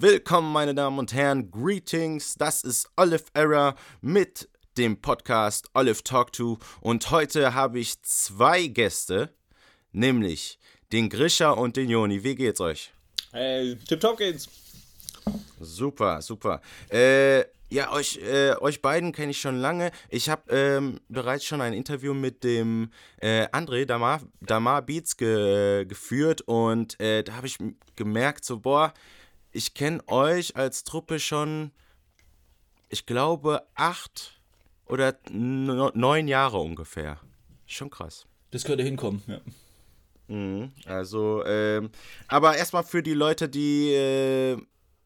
willkommen, meine Damen und Herren. Greetings, das ist Olive Error mit dem Podcast Olive Talk To. Und heute habe ich zwei Gäste, nämlich den Grisha und den Joni. Wie geht's euch? Hey, tipptopp geht's. Super, super. Äh, ja, euch, äh, euch beiden kenne ich schon lange. Ich habe ähm, bereits schon ein Interview mit dem äh, André Damar, Damar Beats ge, geführt und äh, da habe ich gemerkt, so, boah, ich kenne euch als Truppe schon, ich glaube, acht oder neun Jahre ungefähr. Schon krass. Das könnte hinkommen, ja. Mhm, also, ähm, aber erstmal für die Leute, die äh,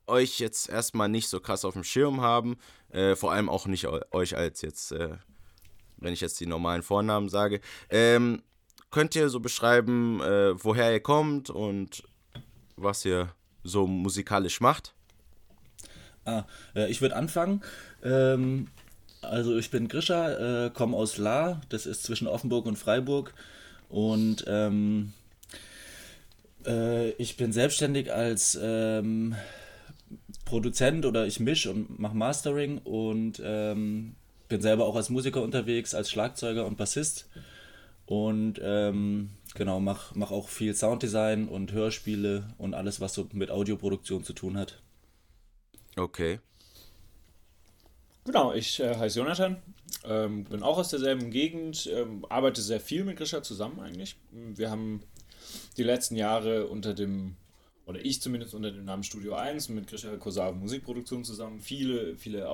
euch jetzt erstmal nicht so krass auf dem Schirm haben, äh, vor allem auch nicht euch als jetzt, äh, wenn ich jetzt die normalen Vornamen sage, ähm, könnt ihr so beschreiben, äh, woher ihr kommt und was ihr so musikalisch macht? Ah, äh, ich würde anfangen. Ähm, also ich bin Grisha, äh, komme aus La, das ist zwischen Offenburg und Freiburg und ähm, äh, ich bin selbstständig als ähm, Produzent oder ich misch und mache Mastering und ähm, bin selber auch als Musiker unterwegs, als Schlagzeuger und Bassist. Und ähm, genau, mache mach auch viel Sounddesign und Hörspiele und alles, was so mit Audioproduktion zu tun hat. Okay. Genau, ich äh, heiße Jonathan, ähm, bin auch aus derselben Gegend, ähm, arbeite sehr viel mit Grisha zusammen eigentlich. Wir haben die letzten Jahre unter dem oder ich zumindest unter dem Namen Studio 1 mit Grisha Kosave Musikproduktion zusammen viele, viele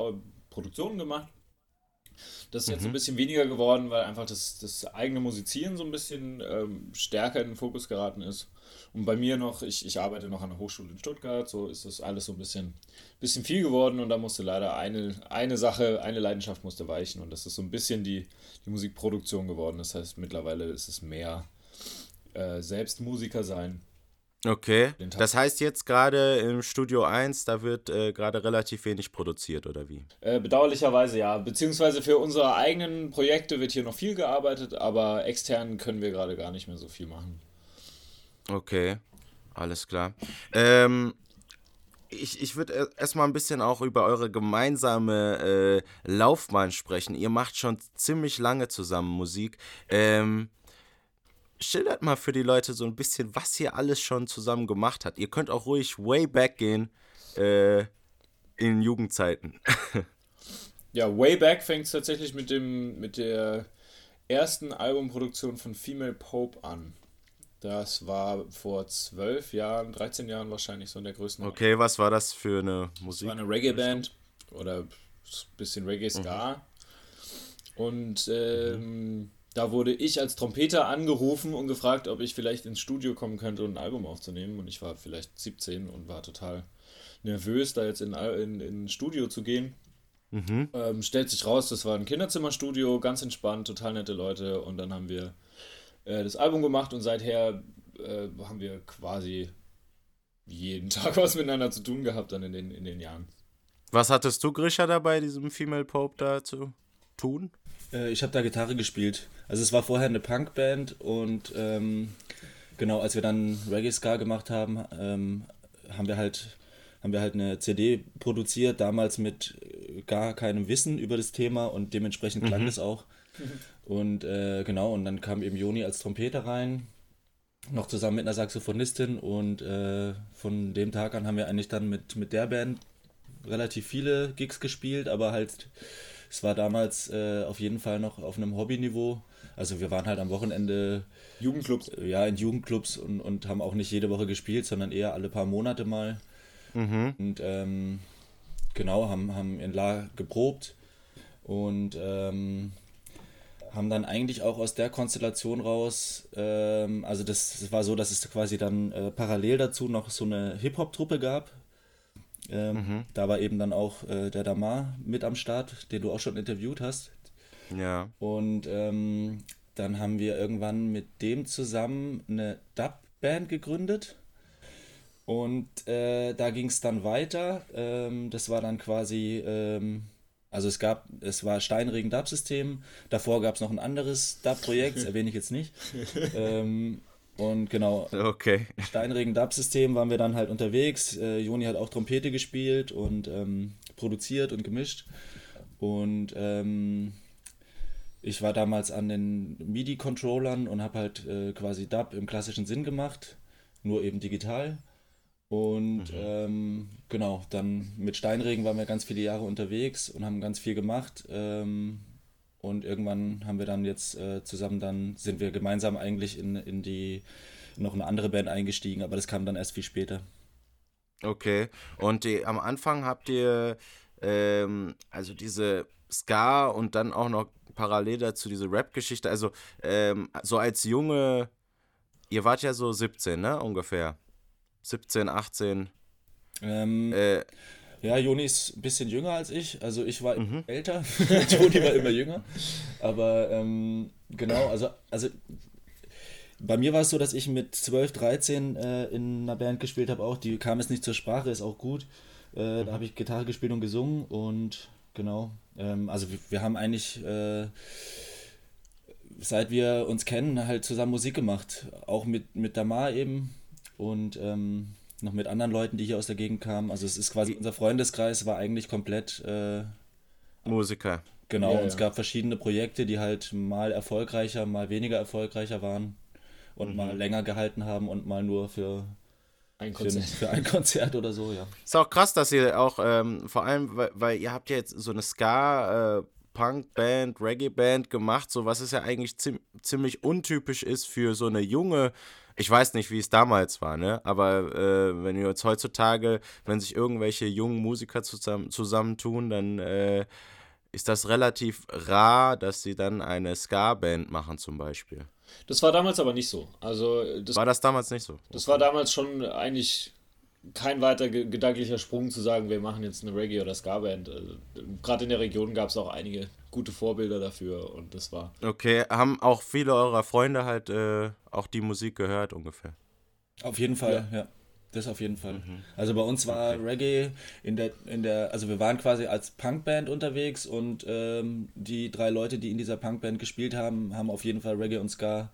Produktionen gemacht. Das ist jetzt mhm. ein bisschen weniger geworden, weil einfach das, das eigene Musizieren so ein bisschen ähm, stärker in den Fokus geraten ist. Und bei mir noch, ich, ich arbeite noch an der Hochschule in Stuttgart, so ist das alles so ein bisschen, bisschen viel geworden und da musste leider eine, eine Sache, eine Leidenschaft musste weichen und das ist so ein bisschen die, die Musikproduktion geworden. Das heißt, mittlerweile ist es mehr äh, selbst Musiker sein Okay. Das heißt jetzt gerade im Studio 1, da wird äh, gerade relativ wenig produziert, oder wie? Äh, bedauerlicherweise ja. Beziehungsweise für unsere eigenen Projekte wird hier noch viel gearbeitet, aber extern können wir gerade gar nicht mehr so viel machen. Okay, alles klar. Ähm, ich, ich würde erstmal ein bisschen auch über eure gemeinsame äh, Laufbahn sprechen. Ihr macht schon ziemlich lange zusammen Musik. Ähm, schildert mal für die Leute so ein bisschen, was ihr alles schon zusammen gemacht habt. Ihr könnt auch ruhig way back gehen äh, in Jugendzeiten. ja, way back fängt es tatsächlich mit, dem, mit der ersten Albumproduktion von Female Pope an. Das war vor zwölf Jahren, 13 Jahren wahrscheinlich so in der größten. Okay, was war das für eine Musik? Das war eine Reggae-Band oder ein bisschen Reggae-Ska. Mhm. Und ähm, mhm da wurde ich als Trompeter angerufen und gefragt, ob ich vielleicht ins Studio kommen könnte und ein Album aufzunehmen. Und ich war vielleicht 17 und war total nervös, da jetzt in in, in Studio zu gehen. Mhm. Ähm, stellt sich raus, das war ein Kinderzimmerstudio, ganz entspannt, total nette Leute. Und dann haben wir äh, das Album gemacht und seither äh, haben wir quasi jeden Tag was miteinander zu tun gehabt dann in den, in den Jahren. Was hattest du, Grisha, dabei, diesem Female Pope da zu tun? Äh, ich habe da Gitarre gespielt. Also es war vorher eine Punkband und ähm, genau, als wir dann Reggae Ska gemacht haben, ähm, haben wir halt haben wir halt eine CD produziert, damals mit gar keinem Wissen über das Thema und dementsprechend klang mhm. das auch. Und äh, genau, und dann kam eben Joni als Trompeter rein, noch zusammen mit einer Saxophonistin und äh, von dem Tag an haben wir eigentlich dann mit, mit der Band relativ viele Gigs gespielt, aber halt es war damals äh, auf jeden Fall noch auf einem Hobbyniveau. Also wir waren halt am Wochenende Jugendclubs. Ja, in Jugendclubs und, und haben auch nicht jede Woche gespielt, sondern eher alle paar Monate mal. Mhm. Und ähm, genau, haben, haben in La geprobt und ähm, haben dann eigentlich auch aus der Konstellation raus, ähm, also das, das, war so, dass es quasi dann äh, parallel dazu noch so eine Hip-Hop-Truppe gab, ähm, mhm. Da war eben dann auch äh, der Damar mit am Start, den du auch schon interviewt hast. Ja. Und ähm, dann haben wir irgendwann mit dem zusammen eine Dub-Band gegründet. Und äh, da ging es dann weiter. Ähm, das war dann quasi, ähm, also es gab, es war Steinregen Dub-System. Davor gab es noch ein anderes Dub-Projekt, das erwähne ich jetzt nicht. ähm, Und genau, Okay. Steinregen Dub-System waren wir dann halt unterwegs. Äh, Joni hat auch Trompete gespielt und ähm, produziert und gemischt. Und ähm, ich war damals an den MIDI-Controllern und habe halt äh, quasi Dub im klassischen Sinn gemacht, nur eben digital. Und ähm, genau, dann mit Steinregen waren wir ganz viele Jahre unterwegs und haben ganz viel gemacht. Ähm, und irgendwann haben wir dann jetzt äh, zusammen dann, sind wir gemeinsam eigentlich in, in die, noch eine andere Band eingestiegen, aber das kam dann erst viel später. Okay. Und die, am Anfang habt ihr ähm, also diese Ska und dann auch noch parallel dazu diese Rap-Geschichte. Also ähm, so als Junge, ihr wart ja so 17, ne? Ungefähr. 17, 18. Ähm, Äh, Ja, Joni ist ein bisschen jünger als ich. Also ich war älter, Joni war immer jünger. Aber ähm, genau, also, also bei mir war es so, dass ich mit 12, 13 äh, in einer Band gespielt habe auch. Die kam jetzt nicht zur Sprache, ist auch gut. Äh, Da habe ich Gitarre gespielt und gesungen und genau. Ähm, also wir, wir haben eigentlich äh, seit wir uns kennen halt zusammen Musik gemacht. Auch mit, mit Damar eben und ähm, noch mit anderen Leuten, die hier aus der Gegend kamen. Also es ist quasi unser Freundeskreis war eigentlich komplett äh, Musiker. genau. Ja, und es ja. gab verschiedene Projekte, die halt mal erfolgreicher, mal weniger erfolgreicher waren und mal länger gehalten haben und mal nur für, Ein für, Konzert. für ein Konzert oder so, ja. Ist auch krass, dass ihr auch, ähm, vor allem, weil, weil ihr habt ja jetzt so eine Ska, äh, Punk-Band, Reggae-Band gemacht, so was es ja eigentlich ziem ziemlich untypisch ist für so eine junge, ich weiß nicht, wie es damals war, ne? Aber äh, wenn wir jetzt heutzutage, wenn sich irgendwelche jungen Musiker zusammen, zusammentun, dann äh, ist das relativ rar, dass sie dann eine Ska-Band machen zum Beispiel. Das war damals aber nicht so. Also das, War das damals nicht so? das war damals schon eigentlich kein weiter ge gedanklicher Sprung zu sagen, wir machen jetzt eine Reggae- oder Ska-Band. Also, Gerade in der Region gab es auch einige gute Vorbilder dafür und das war Okay, haben auch viele eurer Freunde halt äh, auch die Musik gehört ungefähr? Auf jeden Fall, ja. Das auf jeden Fall. Also bei uns war Reggae in der, in der, also wir waren quasi als Punkband unterwegs und ähm, die drei Leute, die in dieser Punkband gespielt haben, haben auf jeden Fall Reggae und Ska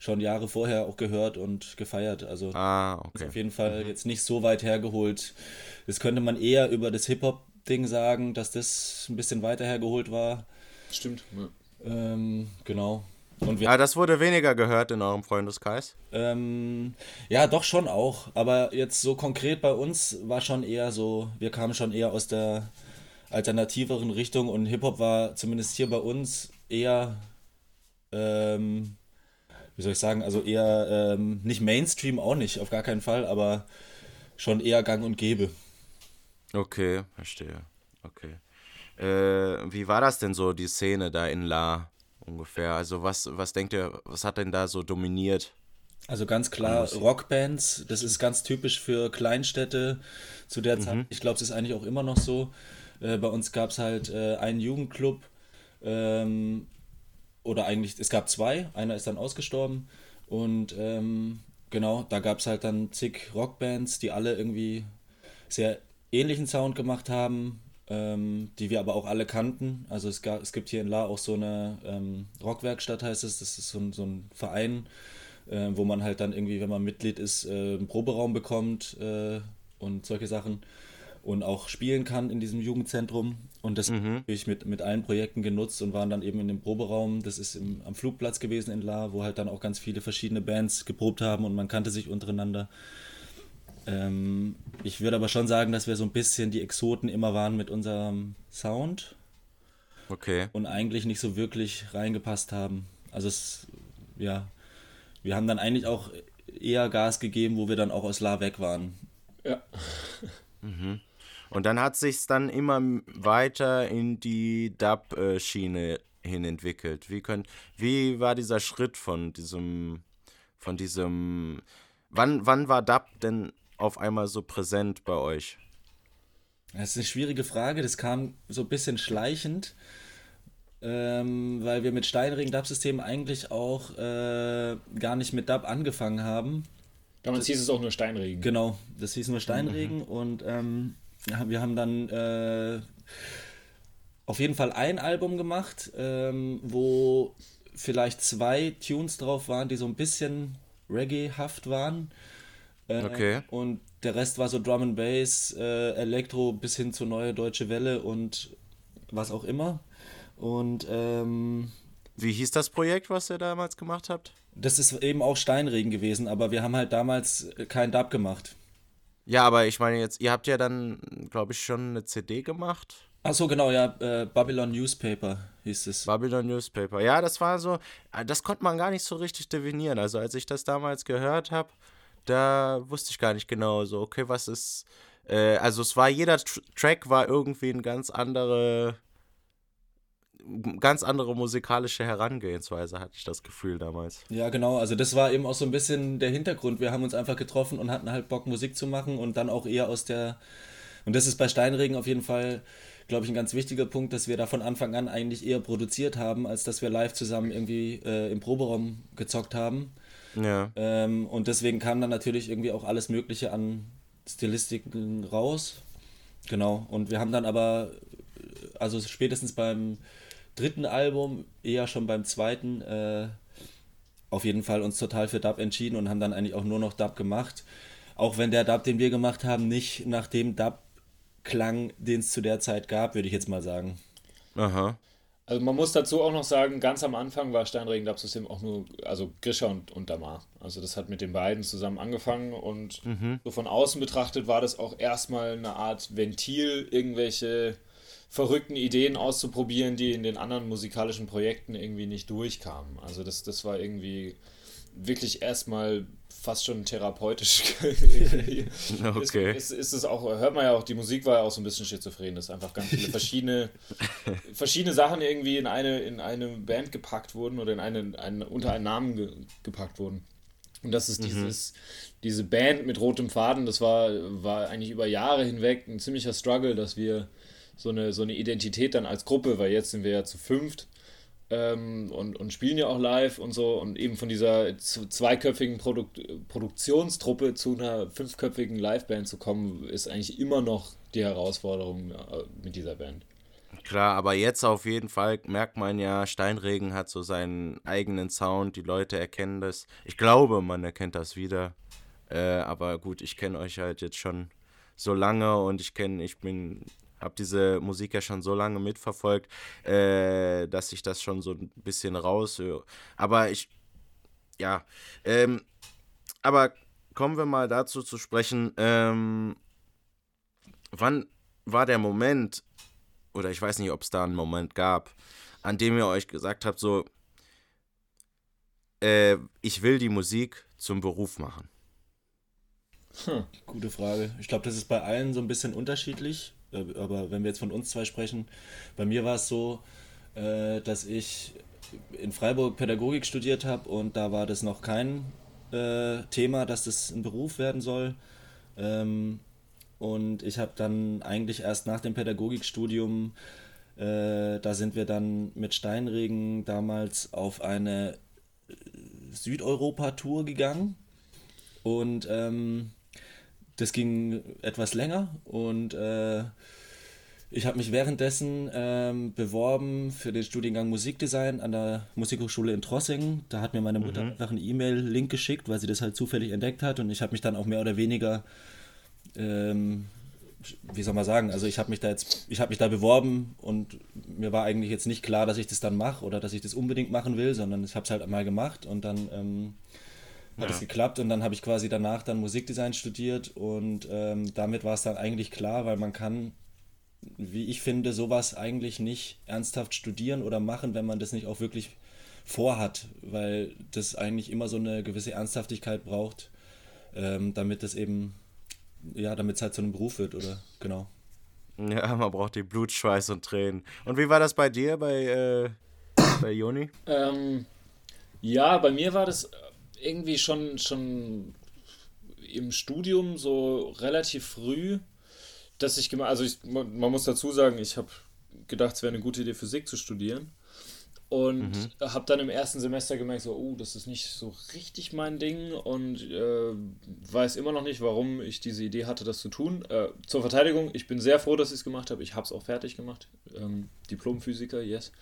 schon Jahre vorher auch gehört und gefeiert. Also Ah, okay. auf jeden Fall jetzt nicht so weit hergeholt. Das könnte man eher über das Hip-Hop-Ding sagen, dass das ein bisschen weiter hergeholt war. stimmt. Ja. Ähm, genau. Und wir Ja, das wurde weniger gehört in eurem Freundeskreis. Ähm, ja, doch schon auch. Aber jetzt so konkret bei uns war schon eher so, wir kamen schon eher aus der alternativeren Richtung und Hip-Hop war zumindest hier bei uns eher, ähm, wie soll ich sagen, also eher ähm, nicht Mainstream auch nicht, auf gar keinen Fall, aber schon eher gang und gäbe. Okay, verstehe. Okay. Äh, wie war das denn so, die Szene da in La ungefähr? Also was, was denkt ihr, was hat denn da so dominiert? Also ganz klar Rockbands, das ist ganz typisch für Kleinstädte zu der Zeit. Ich glaube, es ist eigentlich auch immer noch so. Äh, bei uns gab es halt äh, einen Jugendclub ähm, oder eigentlich, es gab zwei, einer ist dann ausgestorben. Und ähm, genau, da gab es halt dann zig Rockbands, die alle irgendwie sehr ähnlichen Sound gemacht haben, ähm, die wir aber auch alle kannten. Also es, gab, es gibt hier in La auch so eine ähm, Rockwerkstatt, heißt es, das ist so ein, so ein Verein, äh, wo man halt dann irgendwie, wenn man Mitglied ist, äh, einen Proberaum bekommt äh, und solche Sachen und auch spielen kann in diesem Jugendzentrum. Und das habe ich mit, mit allen Projekten genutzt und waren dann eben in dem Proberaum. Das ist im, am Flugplatz gewesen in La, wo halt dann auch ganz viele verschiedene Bands geprobt haben und man kannte sich untereinander. Ähm, ich würde aber schon sagen, dass wir so ein bisschen die Exoten immer waren mit unserem Sound Okay. und eigentlich nicht so wirklich reingepasst haben. Also es, ja, wir haben dann eigentlich auch eher Gas gegeben, wo wir dann auch aus La weg waren. ja. Und dann hat sich's dann immer weiter in die Dub-Schiene hin entwickelt. Wie könnt, wie war dieser Schritt von diesem, von diesem, wann, wann war Dub denn auf einmal so präsent bei euch? Das ist eine schwierige Frage, das kam so ein bisschen schleichend, ähm, weil wir mit Steinregen Dub-System eigentlich auch äh, gar nicht mit Dub angefangen haben. Damals hieß es auch nur Steinregen. Genau, das hieß nur Steinregen und ähm, ja, wir haben dann äh, auf jeden Fall ein Album gemacht, ähm, wo vielleicht zwei Tunes drauf waren, die so ein bisschen Reggae-haft waren. Äh, Okay. Und der Rest war so Drum and Bass, äh, Elektro bis hin zur Neue Deutsche Welle und was auch immer. Und ähm, Wie hieß das Projekt, was ihr damals gemacht habt? das ist eben auch Steinregen gewesen, aber wir haben halt damals keinen Dub gemacht. Ja, aber ich meine jetzt, ihr habt ja dann, glaube ich, schon eine CD gemacht. Ach so, genau, ja, äh, Babylon Newspaper hieß es. Babylon Newspaper. Ja, das war so, äh, das konnte man gar nicht so richtig definieren. Also als ich das damals gehört habe, da wusste ich gar nicht genau so, okay, was ist, äh, also es war, jeder Tr Track war irgendwie ein ganz andere, ganz andere musikalische Herangehensweise, hatte ich das Gefühl damals. Ja, genau, also das war eben auch so ein bisschen der Hintergrund. Wir haben uns einfach getroffen und hatten halt Bock, Musik zu machen und dann auch eher aus der. Und das ist bei Steinregen auf jeden Fall, glaube ich, ein ganz wichtiger Punkt, dass wir da von Anfang an eigentlich eher produziert haben, als dass wir live zusammen irgendwie äh, im Proberaum gezockt haben. Ja. Ähm, und deswegen kam dann natürlich irgendwie auch alles Mögliche an Stilistiken raus. Genau. Und wir haben dann aber, also spätestens beim dritten Album, eher schon beim zweiten, äh, auf jeden Fall uns total für Dub entschieden und haben dann eigentlich auch nur noch Dub gemacht. Auch wenn der Dub, den wir gemacht haben, nicht nach dem Dub klang, den es zu der Zeit gab, würde ich jetzt mal sagen. Aha. Also man muss dazu auch noch sagen, ganz am Anfang war Steinregen Dub System auch nur, also Grisha und, und Damar. Also das hat mit den beiden zusammen angefangen und so von außen betrachtet war das auch erstmal eine Art Ventil, irgendwelche verrückten Ideen auszuprobieren, die in den anderen musikalischen Projekten irgendwie nicht durchkamen. Also das, das war irgendwie wirklich erstmal fast schon therapeutisch. Okay. Ist, ist, ist es auch, hört man ja auch, die Musik war ja auch so ein bisschen schizophren, dass einfach ganz viele verschiedene, verschiedene Sachen irgendwie in eine, in eine Band gepackt wurden oder in eine, einen, unter einen Namen ge, gepackt wurden. Und das ist dieses, diese Band mit rotem Faden, das war, war eigentlich über Jahre hinweg ein ziemlicher Struggle, dass wir so eine, so eine Identität dann als Gruppe, weil jetzt sind wir ja zu fünft ähm, und, und spielen ja auch live und so und eben von dieser zweiköpfigen Produk Produktionstruppe zu einer fünfköpfigen Liveband zu kommen, ist eigentlich immer noch die Herausforderung äh, mit dieser Band. Klar, aber jetzt auf jeden Fall merkt man ja, Steinregen hat so seinen eigenen Sound, die Leute erkennen das. Ich glaube, man erkennt das wieder. Äh, aber gut, ich kenne euch halt jetzt schon so lange und ich kenne, ich bin, habe diese Musik ja schon so lange mitverfolgt, äh, dass ich das schon so ein bisschen raushöre. Aber ich, ja, ähm, aber kommen wir mal dazu zu sprechen, ähm, wann war der Moment, oder ich weiß nicht, ob es da einen Moment gab, an dem ihr euch gesagt habt, so, äh, ich will die Musik zum Beruf machen. Gute Frage. Ich glaube, das ist bei allen so ein bisschen unterschiedlich. Äh, Aber wenn wir jetzt von uns zwei sprechen, bei mir war es so, äh, dass ich in Freiburg Pädagogik studiert habe und da war das noch kein äh, Thema, dass das ein Beruf werden soll. Ähm, und ich habe dann eigentlich erst nach dem Pädagogikstudium, da sind wir dann mit Steinregen damals auf eine Südeuropa-Tour gegangen. Und ähm, das ging etwas länger und äh, ich habe mich währenddessen ähm, beworben für den Studiengang Musikdesign an der Musikhochschule in Trossingen. Da hat mir meine Mutter einfach einen E-Mail-Link geschickt, weil sie das halt zufällig entdeckt hat und ich habe mich dann auch mehr oder weniger, ähm, wie soll man sagen, also ich habe mich da jetzt, ich habe mich da beworben und mir war eigentlich jetzt nicht klar, dass ich das dann mache oder dass ich das unbedingt machen will, sondern ich habe es halt einmal gemacht und dann ähm, hat es geklappt und dann habe ich quasi danach dann Musikdesign studiert und ähm, damit war es dann eigentlich klar, weil man kann, wie ich finde, sowas eigentlich nicht ernsthaft studieren oder machen, wenn man das nicht auch wirklich vorhat, weil das eigentlich immer so eine gewisse Ernsthaftigkeit braucht, ähm, damit es eben, ja, damit es halt zu einem Beruf wird oder genau. Ja, man braucht die Blut, Schweiß und Tränen. Und wie war das bei dir, bei, äh, bei Joni? Ähm, ja, bei mir war das irgendwie schon, schon im Studium so relativ früh, dass ich gemacht, also ich, man man muss dazu sagen, ich habe gedacht, es wäre eine gute Idee, Physik zu studieren. Und mhm. habe dann im ersten Semester gemerkt, so, oh, das ist nicht so richtig mein Ding und äh, weiß immer noch nicht, warum ich diese Idee hatte, das zu tun. Äh, zur Verteidigung, ich bin sehr froh, dass ich es gemacht habe. Ich habe es auch fertig gemacht. Ähm, Diplomphysiker, yes.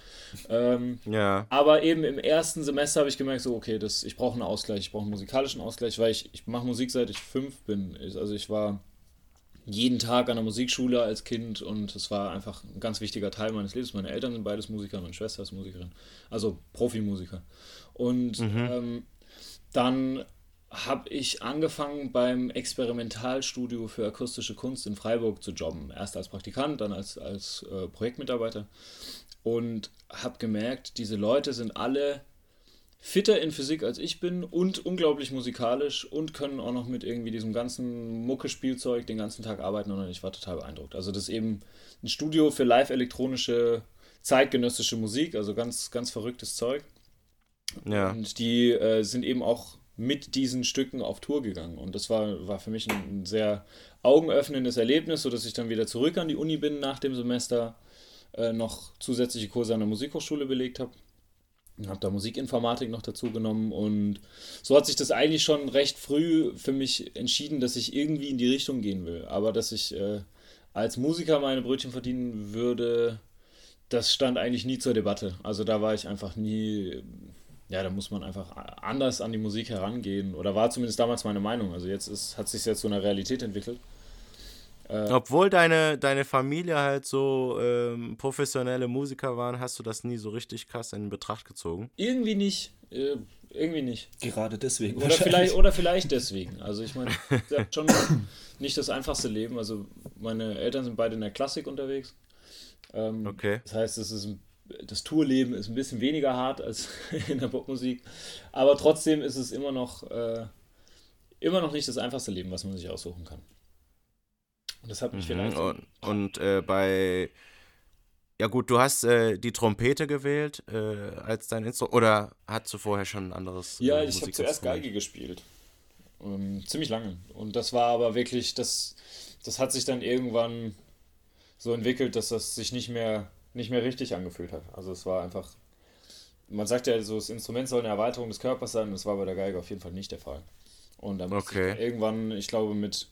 Ähm, ja. Aber eben im ersten Semester habe ich gemerkt, so, okay, das, ich brauche einen Ausgleich, ich brauche einen musikalischen Ausgleich, weil ich, ich mache Musik seit ich fünf bin. Also ich war jeden Tag an der Musikschule als Kind und es war einfach ein ganz wichtiger Teil meines Lebens. Meine Eltern sind beides Musiker, meine Schwester ist Musikerin, also Profimusiker. Und mhm. ähm, dann habe ich angefangen beim Experimentalstudio für akustische Kunst in Freiburg zu jobben. Erst als Praktikant, dann als, als äh, Projektmitarbeiter. Und habe gemerkt, diese Leute sind alle fitter in Physik als ich bin und unglaublich musikalisch und können auch noch mit irgendwie diesem ganzen Mucke-Spielzeug den ganzen Tag arbeiten und ich war total beeindruckt. Also das ist eben ein Studio für live elektronische zeitgenössische Musik, also ganz, ganz verrücktes Zeug. Ja. Und die äh, sind eben auch mit diesen Stücken auf Tour gegangen. Und das war, war für mich ein, ein sehr augenöffnendes Erlebnis, sodass ich dann wieder zurück an die Uni bin nach dem Semester, äh, noch zusätzliche Kurse an der Musikhochschule belegt habe habe da Musikinformatik noch dazu genommen und so hat sich das eigentlich schon recht früh für mich entschieden, dass ich irgendwie in die Richtung gehen will. Aber dass ich äh, als Musiker meine Brötchen verdienen würde, das stand eigentlich nie zur Debatte. Also da war ich einfach nie, ja, da muss man einfach anders an die Musik herangehen oder war zumindest damals meine Meinung. Also jetzt ist, hat sich jetzt zu einer Realität entwickelt. Äh, Obwohl deine, deine Familie halt so ähm, professionelle Musiker waren, hast du das nie so richtig krass in Betracht gezogen? Irgendwie nicht. Äh, irgendwie nicht. Gerade deswegen. Oder vielleicht, oder vielleicht deswegen. Also ich meine, ich schon nicht das einfachste Leben. Also meine Eltern sind beide in der Klassik unterwegs. Ähm, okay. Das heißt, es ist das Tourleben ist ein bisschen weniger hart als in der Popmusik. Aber trotzdem ist es immer noch, äh, immer noch nicht das einfachste Leben, was man sich aussuchen kann. Und das hat mich mhm, vielleicht. Und, und äh, bei. Ja, gut, du hast äh, die Trompete gewählt äh, als dein Instrument. Oder hattest du vorher schon ein anderes? Ja, ich habe zuerst Geige gespielt. Ähm, ziemlich lange. Und das war aber wirklich. Das, das hat sich dann irgendwann so entwickelt, dass das sich nicht mehr, nicht mehr richtig angefühlt hat. Also es war einfach. Man sagt ja, so das Instrument soll eine Erweiterung des Körpers sein, und das war bei der Geige auf jeden Fall nicht der Fall. Und dann okay. irgendwann, ich glaube, mit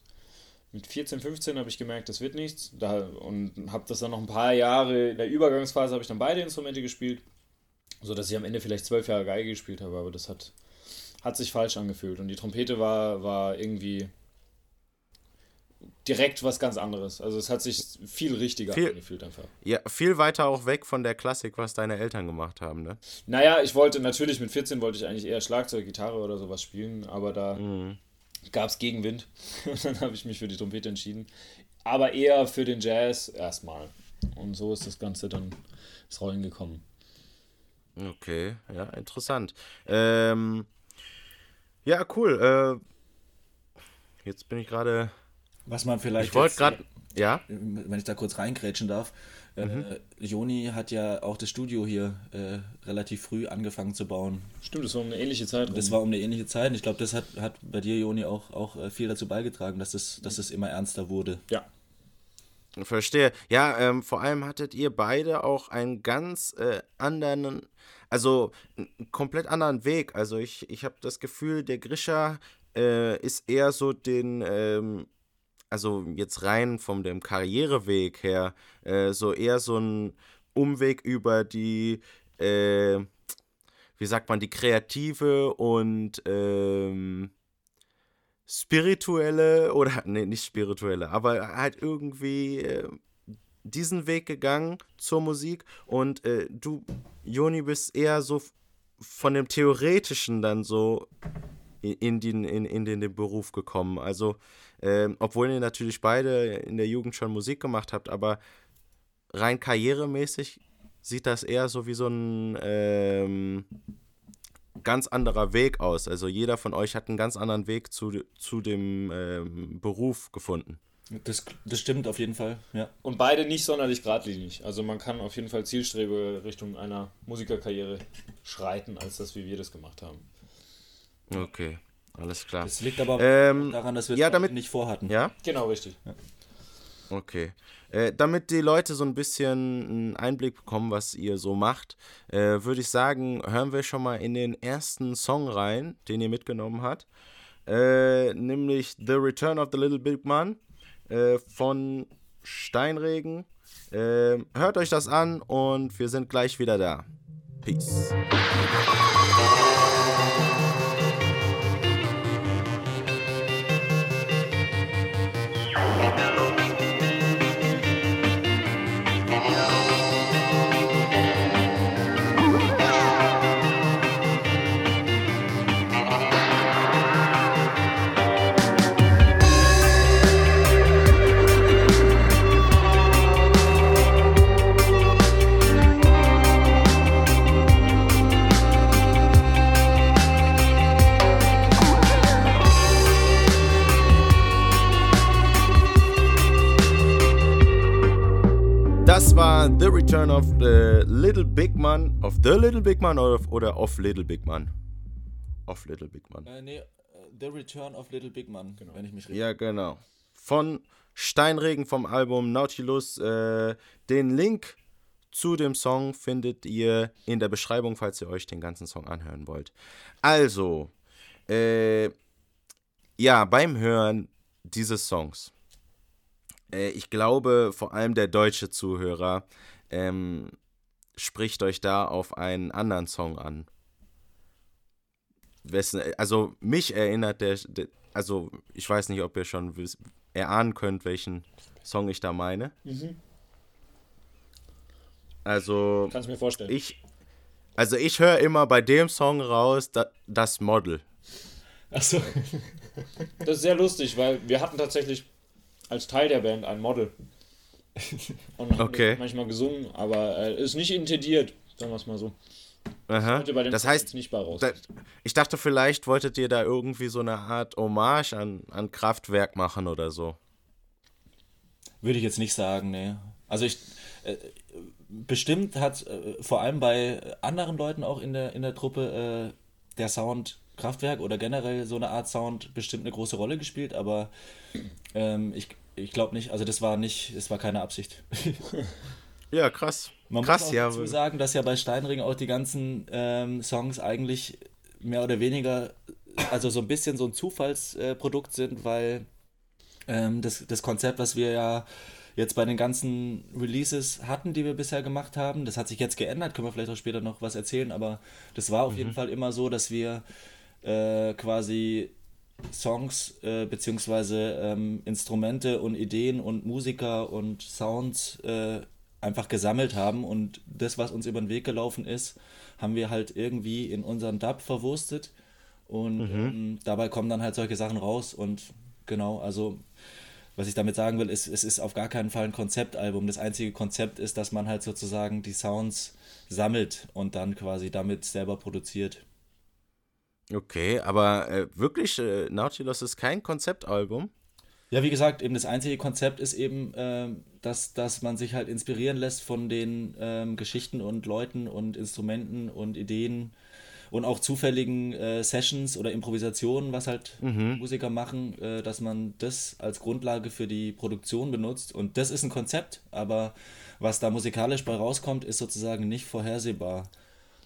mit 14, 15 habe ich gemerkt, das wird nichts. Da, und habe das dann noch ein paar Jahre, in der Übergangsphase habe ich dann beide Instrumente gespielt, sodass ich am Ende vielleicht zwölf Jahre Geige gespielt habe, aber das hat, hat sich falsch angefühlt. Und die Trompete war, war irgendwie direkt was ganz anderes. Also es hat sich viel richtiger viel, angefühlt einfach. Ja, viel weiter auch weg von der Klassik, was deine Eltern gemacht haben, ne? Naja, ich wollte natürlich mit 14 wollte ich eigentlich eher Schlagzeug, Gitarre oder sowas spielen, aber da mhm gab es Gegenwind. Und dann habe ich mich für die Trompete entschieden. Aber eher für den Jazz erstmal. Und so ist das Ganze dann ins Rollen gekommen. Okay, ja, interessant. Ähm, ja, cool. Äh, jetzt bin ich gerade. Was man vielleicht. Ich wollte gerade. Ja? Wenn ich da kurz reingrätschen darf. Äh, mhm. Joni hat ja auch das Studio hier äh, relativ früh angefangen zu bauen. Stimmt, das war um eine ähnliche Zeit. Das war um eine ähnliche Zeit. ich glaube, das hat, hat bei dir, Joni, auch, auch äh, viel dazu beigetragen, dass es, dass es immer ernster wurde. Ja. Verstehe. Ja, ähm, vor allem hattet ihr beide auch einen ganz äh, anderen, also einen komplett anderen Weg. Also ich, ich habe das Gefühl, der Grisha äh, ist eher so den ähm, also jetzt rein von dem Karriereweg her, äh, so eher so ein Umweg über die, äh, wie sagt man, die kreative und ähm, spirituelle oder, nee, nicht spirituelle, aber halt irgendwie äh, diesen Weg gegangen zur Musik und äh, du, Joni, bist eher so von dem Theoretischen dann so in, den, in, in den Beruf gekommen. Also ähm, obwohl ihr natürlich beide in der Jugend schon Musik gemacht habt, aber rein karrieremäßig sieht das eher so wie so ein ähm, ganz anderer Weg aus. Also jeder von euch hat einen ganz anderen Weg zu, zu dem ähm, Beruf gefunden. Das, das stimmt auf jeden Fall, ja. Und beide nicht sonderlich geradlinig. Also man kann auf jeden Fall Zielstrebe Richtung einer Musikerkarriere schreiten, als das, wie wir das gemacht haben. Okay. Alles klar. Das liegt aber ähm, daran, dass wir es ja, damit, nicht vorhatten. Ja? Genau, richtig. Ja. Okay. Äh, damit die Leute so ein bisschen einen Einblick bekommen, was ihr so macht, äh, würde ich sagen, hören wir schon mal in den ersten Song rein, den ihr mitgenommen habt. Äh, nämlich The Return of the Little Big Man äh, von Steinregen. Äh, hört euch das an und wir sind gleich wieder da. Peace. War The Return of the Little Big Man. Of the Little Big Man oder, oder of Little Big Man? Of Little Big Man. Äh, nee, äh, The Return of Little Big Man, genau. wenn ich mich richtig Ja, genau. Von Steinregen vom Album Nautilus. Äh, den Link zu dem Song findet ihr in der Beschreibung, falls ihr euch den ganzen Song anhören wollt. Also, äh, ja, beim Hören dieses Songs äh, ich glaube, vor allem der deutsche Zuhörer ähm, spricht euch da auf einen anderen Song an. Wessen, also mich erinnert der, der, also ich weiß nicht, ob ihr schon erahnen könnt, welchen Song ich da meine. Mhm. Also. Kannst mir vorstellen. Ich, also ich höre immer bei dem Song raus da, das Model. Achso. Das ist sehr lustig, weil wir hatten tatsächlich als Teil der Band ein Model. Und okay. manchmal gesungen, aber äh, ist nicht intendiert, sagen wir es mal so. Aha. Das, das heißt, nicht bei raus. Da, ich dachte, vielleicht wolltet ihr da irgendwie so eine Art Hommage an, an Kraftwerk machen oder so. Würde ich jetzt nicht sagen, ne. Also ich. Äh, bestimmt hat äh, vor allem bei anderen Leuten auch in der, in der Truppe äh, der Sound Kraftwerk oder generell so eine Art Sound bestimmt eine große Rolle gespielt, aber ähm, ich, ich glaube nicht, also das war nicht, es war keine Absicht. ja, krass. Man krass, muss auch ja. dazu sagen, dass ja bei Steinring auch die ganzen ähm, Songs eigentlich mehr oder weniger, also so ein bisschen so ein Zufallsprodukt sind, weil ähm, das, das Konzept, was wir ja jetzt bei den ganzen Releases hatten, die wir bisher gemacht haben, das hat sich jetzt geändert, können wir vielleicht auch später noch was erzählen, aber das war auf mhm. jeden Fall immer so, dass wir äh, quasi Songs äh, beziehungsweise ähm, Instrumente und Ideen und Musiker und Sounds äh, einfach gesammelt haben und das, was uns über den Weg gelaufen ist, haben wir halt irgendwie in unseren Dub verwurstet und mhm. ähm, dabei kommen dann halt solche Sachen raus und genau, also was ich damit sagen will, ist, es ist auf gar keinen Fall ein Konzeptalbum. Das einzige Konzept ist, dass man halt sozusagen die Sounds sammelt und dann quasi damit selber produziert. Okay, aber äh, wirklich, äh, Nautilus ist kein Konzeptalbum? Ja, wie gesagt, eben das einzige Konzept ist eben, äh, dass, dass man sich halt inspirieren lässt von den ähm, Geschichten und Leuten und Instrumenten und Ideen und auch zufälligen äh, Sessions oder Improvisationen, was halt mhm. Musiker machen, äh, dass man das als Grundlage für die Produktion benutzt. Und das ist ein Konzept, aber was da musikalisch bei rauskommt, ist sozusagen nicht vorhersehbar.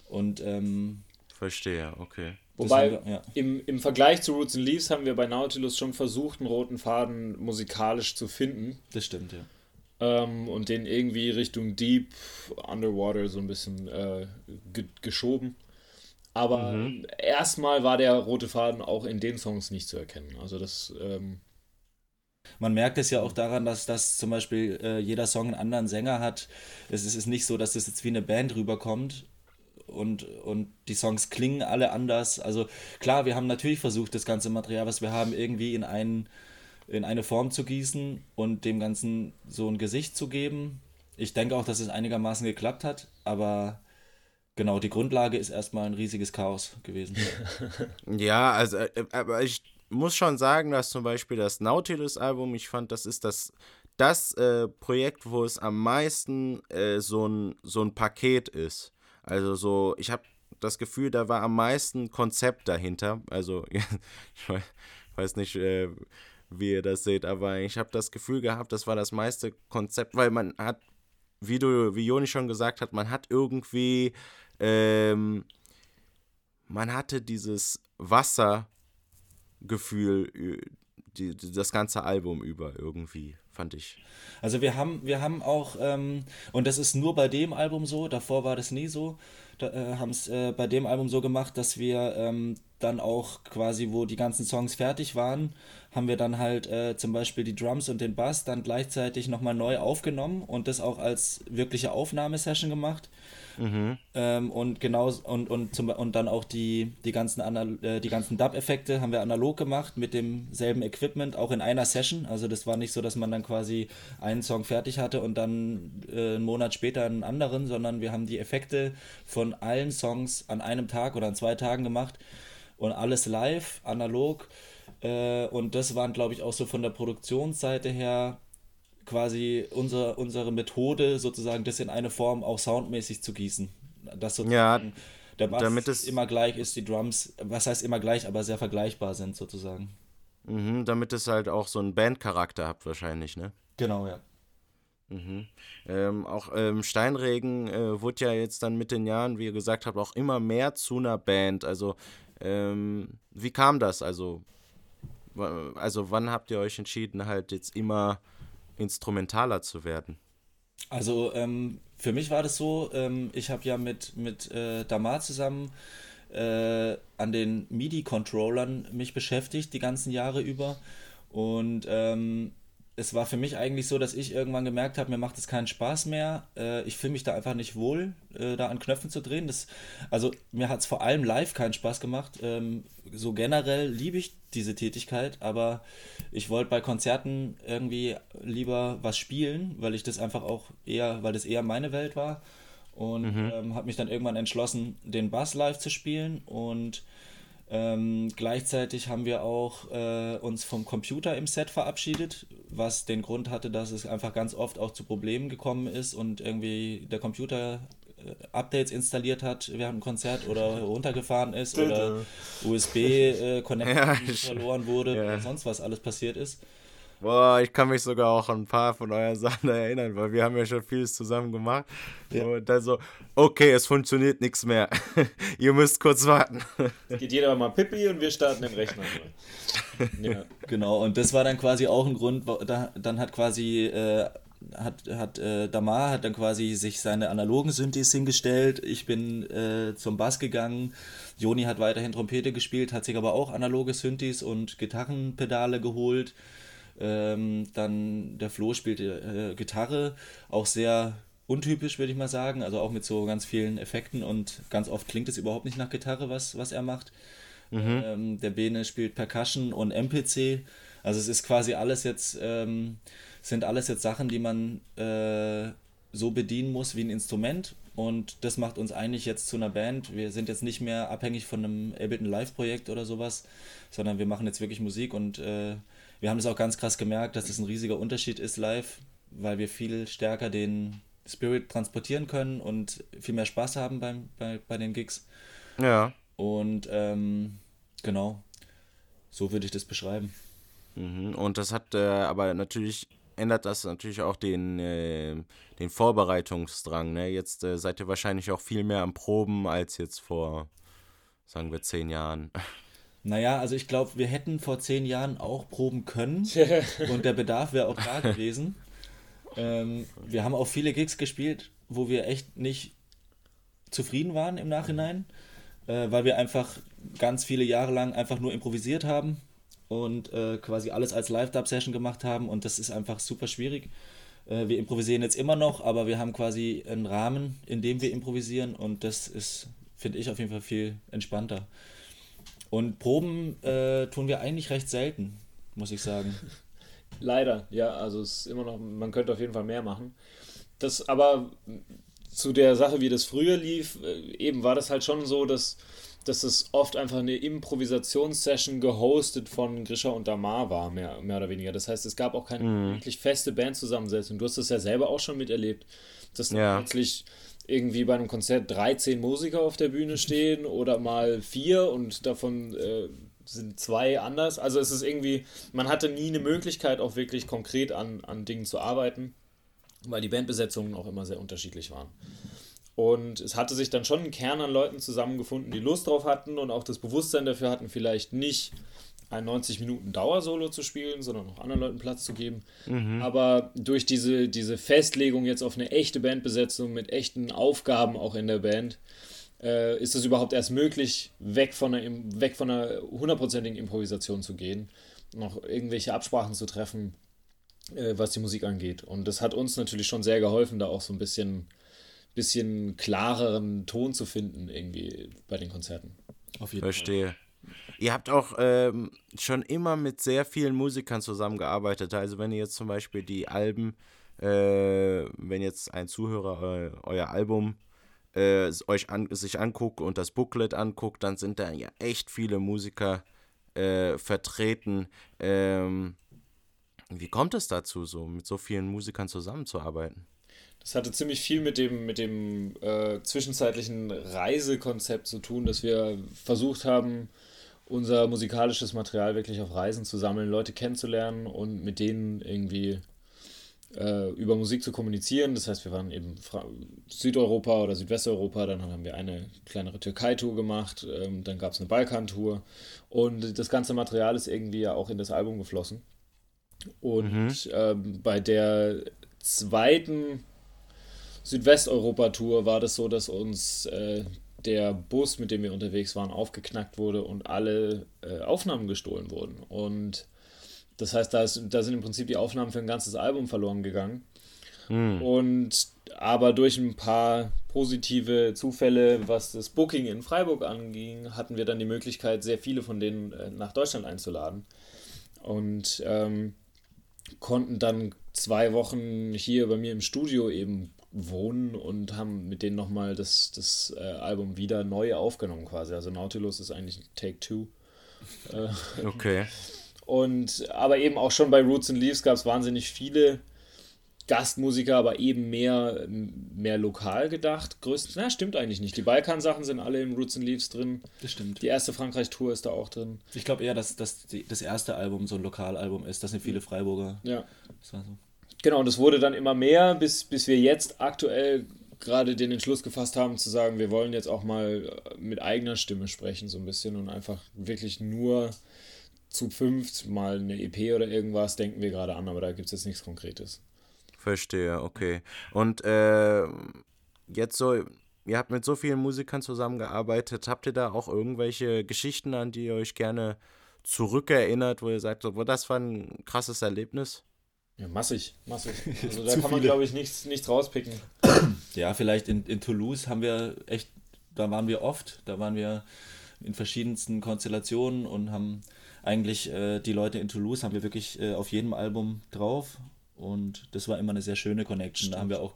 Und ähm, Verstehe, okay. Wobei, wir, ja. im, im Vergleich zu Roots and Leaves haben wir bei Nautilus schon versucht, einen roten Faden musikalisch zu finden. Das stimmt, ja. Ähm, und den irgendwie Richtung Deep Underwater so ein bisschen äh, ge geschoben. Aber mhm. erstmal war der rote Faden auch in den Songs nicht zu erkennen. Also das. Ähm man merkt es ja auch daran, dass, dass zum Beispiel äh, jeder Song einen anderen Sänger hat. Es ist nicht so, dass das jetzt wie eine Band rüberkommt, und, und die Songs klingen alle anders. Also klar, wir haben natürlich versucht, das ganze Material, was wir haben, irgendwie in, einen, in eine Form zu gießen und dem Ganzen so ein Gesicht zu geben. Ich denke auch, dass es einigermaßen geklappt hat, aber genau, die Grundlage ist erstmal ein riesiges Chaos gewesen. ja, also, äh, aber ich muss schon sagen, dass zum Beispiel das Nautilus-Album, ich fand, das ist das, das äh, Projekt, wo es am meisten äh, so, ein, so ein Paket ist. Also so, ich habe das Gefühl, da war am meisten Konzept dahinter. Also ich weiß nicht, äh, wie ihr das seht, aber ich habe das Gefühl gehabt, das war das meiste Konzept, weil man hat, wie du, wie Joni schon gesagt hat, man hat irgendwie, ähm, man hatte dieses Wassergefühl die, die, das ganze Album über irgendwie, fand ich. Also wir haben, wir haben auch, ähm, und das ist nur bei dem Album so, davor war das nie so, da, äh, haben es äh, bei dem Album so gemacht, dass wir ähm, dann auch quasi, wo die ganzen Songs fertig waren, haben wir dann halt äh, zum Beispiel die Drums und den Bass dann gleichzeitig nochmal neu aufgenommen und das auch als wirkliche Aufnahmesession gemacht. Mhm. Ähm, und genau und, und, zum, und dann auch die, die ganzen, äh, ganzen Dub-Effekte haben wir analog gemacht mit demselben Equipment, auch in einer Session. Also das war nicht so, dass man dann quasi einen Song fertig hatte und dann äh, einen Monat später einen anderen, sondern wir haben die Effekte von allen Songs an einem Tag oder an zwei Tagen gemacht und alles live, analog. Äh, und das waren, glaube ich, auch so von der Produktionsseite her quasi unser, unsere Methode, sozusagen das in eine Form auch soundmäßig zu gießen. Dass sozusagen ja, der Bass damit es immer gleich ist, die Drums, was heißt immer gleich, aber sehr vergleichbar sind sozusagen. Mhm, damit es halt auch so einen Bandcharakter hat wahrscheinlich, ne? Genau, ja. Mhm. Ähm, auch ähm, Steinregen äh, wurde ja jetzt dann mit den Jahren, wie ihr gesagt habt, auch immer mehr zu einer Band. Also, ähm, wie kam das? Also, also, wann habt ihr euch entschieden, halt jetzt immer instrumentaler zu werden? Also ähm, für mich war das so, ähm, ich habe ja mit, mit äh, Damar zusammen äh, an den MIDI-Controllern mich beschäftigt, die ganzen Jahre über. Und ähm, es war für mich eigentlich so, dass ich irgendwann gemerkt habe, mir macht es keinen Spaß mehr. Äh, ich fühle mich da einfach nicht wohl, äh, da an Knöpfen zu drehen. Das, also mir hat es vor allem live keinen Spaß gemacht. Ähm, so generell liebe ich diese Tätigkeit, aber ich wollte bei Konzerten irgendwie lieber was spielen, weil ich das einfach auch eher, weil das eher meine Welt war. Und mhm. ähm, habe mich dann irgendwann entschlossen, den Bass live zu spielen und ähm, gleichzeitig haben wir auch äh, uns vom Computer im Set verabschiedet, was den Grund hatte, dass es einfach ganz oft auch zu Problemen gekommen ist und irgendwie der Computer äh, Updates installiert hat während dem Konzert oder runtergefahren ist oder USB-Connector äh, ja, verloren wurde ja. oder sonst was alles passiert ist. Boah, ich kann mich sogar auch an ein paar von euren Sachen erinnern, weil wir haben ja schon vieles zusammen gemacht. Ja. Und dann so, okay, es funktioniert nichts mehr. Ihr müsst kurz warten. Geht jeder mal Pippi und wir starten den Rechner. ja. Genau, und das war dann quasi auch ein Grund, da, dann hat quasi äh, hat, hat äh, Damar hat dann quasi sich seine analogen Synthes hingestellt. Ich bin äh, zum Bass gegangen. Joni hat weiterhin Trompete gespielt, hat sich aber auch analoge Synthes und Gitarrenpedale geholt. Ähm, dann der Flo spielte äh, Gitarre, auch sehr untypisch, würde ich mal sagen. Also auch mit so ganz vielen Effekten und ganz oft klingt es überhaupt nicht nach Gitarre, was, was er macht. Mhm. Ähm, der Bene spielt Percussion und MPC. Also es ist quasi alles jetzt, ähm, sind alles jetzt Sachen, die man äh, so bedienen muss wie ein Instrument. Und das macht uns eigentlich jetzt zu einer Band. Wir sind jetzt nicht mehr abhängig von einem Ableton Live-Projekt oder sowas, sondern wir machen jetzt wirklich Musik und äh, wir haben es auch ganz krass gemerkt, dass es das ein riesiger Unterschied ist live, weil wir viel stärker den Spirit transportieren können und viel mehr Spaß haben beim, bei, bei den Gigs. Ja. Und ähm, genau, so würde ich das beschreiben. Mhm. Und das hat äh, aber natürlich ändert das natürlich auch den, äh, den Vorbereitungsdrang. Ne? Jetzt äh, seid ihr wahrscheinlich auch viel mehr am Proben als jetzt vor, sagen wir, zehn Jahren. Naja, also ich glaube, wir hätten vor zehn Jahren auch proben können und der Bedarf wäre auch da gewesen. Ähm, wir haben auch viele Gigs gespielt, wo wir echt nicht zufrieden waren im Nachhinein, äh, weil wir einfach ganz viele Jahre lang einfach nur improvisiert haben und äh, quasi alles als Live-Dub-Session gemacht haben und das ist einfach super schwierig. Äh, wir improvisieren jetzt immer noch, aber wir haben quasi einen Rahmen, in dem wir improvisieren und das ist, finde ich, auf jeden Fall viel entspannter. Und Proben äh, tun wir eigentlich recht selten, muss ich sagen. Leider, ja, also es ist immer noch, man könnte auf jeden Fall mehr machen. Das aber zu der Sache, wie das früher lief, äh, eben war das halt schon so, dass, dass es oft einfach eine Improvisationssession gehostet von Grisha und Damar war, mehr, mehr oder weniger. Das heißt, es gab auch keine mm. wirklich feste Bandzusammensetzung. Du hast das ja selber auch schon miterlebt, dass ja. plötzlich irgendwie bei einem Konzert 13 Musiker auf der Bühne stehen oder mal vier und davon äh, sind zwei anders. Also es ist irgendwie, man hatte nie eine Möglichkeit, auch wirklich konkret an, an Dingen zu arbeiten, weil die Bandbesetzungen auch immer sehr unterschiedlich waren. Und es hatte sich dann schon ein Kern an Leuten zusammengefunden, die Lust drauf hatten und auch das Bewusstsein dafür hatten, vielleicht nicht ein 90 Minuten Dauersolo zu spielen, sondern auch anderen Leuten Platz zu geben. Mhm. Aber durch diese, diese Festlegung jetzt auf eine echte Bandbesetzung mit echten Aufgaben auch in der Band, äh, ist es überhaupt erst möglich, weg von einer, weg von einer hundertprozentigen Improvisation zu gehen, noch irgendwelche Absprachen zu treffen, äh, was die Musik angeht. Und das hat uns natürlich schon sehr geholfen, da auch so ein bisschen, bisschen klareren Ton zu finden, irgendwie bei den Konzerten. Auf jeden Verstehe. Fall. Ihr habt auch ähm, schon immer mit sehr vielen Musikern zusammengearbeitet. Also wenn ihr jetzt zum Beispiel die Alben, äh, wenn jetzt ein Zuhörer eu euer Album äh, euch an, sich anguckt und das Booklet anguckt, dann sind da ja echt viele Musiker äh, vertreten. Ähm, wie kommt es dazu, so mit so vielen Musikern zusammenzuarbeiten? Das hatte ziemlich viel mit dem, mit dem äh, zwischenzeitlichen Reisekonzept zu tun, dass wir versucht haben, unser musikalisches Material wirklich auf Reisen zu sammeln, Leute kennenzulernen und mit denen irgendwie äh, über Musik zu kommunizieren. Das heißt, wir waren eben Fra Südeuropa oder Südwesteuropa, dann haben wir eine kleinere Türkei-Tour gemacht, ähm, dann gab es eine Balkan-Tour und das ganze Material ist irgendwie ja auch in das Album geflossen. Und mhm. ähm, bei der zweiten Südwesteuropa-Tour war das so, dass uns äh, der Bus, mit dem wir unterwegs waren, aufgeknackt wurde und alle äh, Aufnahmen gestohlen wurden. Und das heißt, da, ist, da sind im Prinzip die Aufnahmen für ein ganzes Album verloren gegangen. Mhm. Und aber durch ein paar positive Zufälle, was das Booking in Freiburg anging, hatten wir dann die Möglichkeit, sehr viele von denen äh, nach Deutschland einzuladen. Und ähm, konnten dann zwei Wochen hier bei mir im Studio eben wohnen und haben mit denen nochmal das, das äh, Album wieder neu aufgenommen quasi. Also Nautilus ist eigentlich Take Two. Äh, okay. Und aber eben auch schon bei Roots and Leaves gab es wahnsinnig viele Gastmusiker, aber eben mehr, mehr lokal gedacht. Größten, na, stimmt eigentlich nicht. Die Balkan-Sachen sind alle im Roots and Leaves drin. Das stimmt. Die erste Frankreich-Tour ist da auch drin. Ich glaube eher, dass, dass die, das erste Album so ein Lokalalbum ist. Das sind viele Freiburger. Ja. Das war so. Genau, und es wurde dann immer mehr, bis, bis wir jetzt aktuell gerade den Entschluss gefasst haben, zu sagen, wir wollen jetzt auch mal mit eigener Stimme sprechen, so ein bisschen und einfach wirklich nur zu fünft mal eine EP oder irgendwas denken wir gerade an, aber da gibt es jetzt nichts Konkretes. Verstehe, okay. Und äh, jetzt so, ihr habt mit so vielen Musikern zusammengearbeitet. Habt ihr da auch irgendwelche Geschichten, an die ihr euch gerne zurückerinnert, wo ihr sagt, so, das war ein krasses Erlebnis? Ja, massig, massig. Also da kann man, glaube ich, nichts, nichts rauspicken. Ja, vielleicht in, in Toulouse haben wir echt, da waren wir oft, da waren wir in verschiedensten Konstellationen und haben eigentlich äh, die Leute in Toulouse haben wir wirklich äh, auf jedem Album drauf und das war immer eine sehr schöne Connection. Stimmt. Da haben wir auch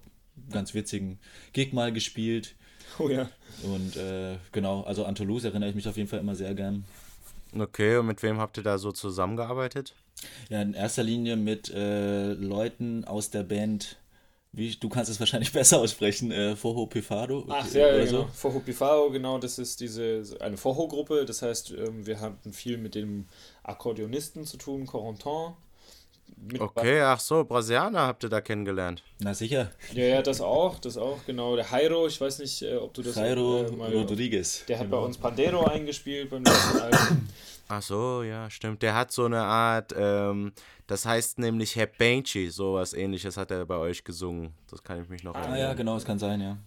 ganz witzigen Gig mal gespielt. Oh ja. Und äh, genau, also an Toulouse erinnere ich mich auf jeden Fall immer sehr gern. Okay, und mit wem habt ihr da so zusammengearbeitet? Ja, in erster Linie mit äh, Leuten aus der Band wie, du kannst es wahrscheinlich besser aussprechen, äh, Foho Pifado. Ach ja, ja genau. Foho Pifado, genau, das ist diese eine Foho-Gruppe. Das heißt, ähm, wir hatten viel mit dem Akkordeonisten zu tun, Corentin. Okay, ach so, Brasilianer habt ihr da kennengelernt. Na sicher. Ja, ja, das auch, das auch, genau. Der Jairo, ich weiß nicht, äh, ob du das. Jairo äh, mal, Rodriguez. Der hat genau. bei uns Pandero eingespielt beim letzten Album. Ach so, ja, stimmt. Der hat so eine Art, ähm, das heißt nämlich Herr Banshee, sowas ähnliches hat er bei euch gesungen. Das kann ich mich noch ah, erinnern. Ah ja, genau, das kann sein, ja.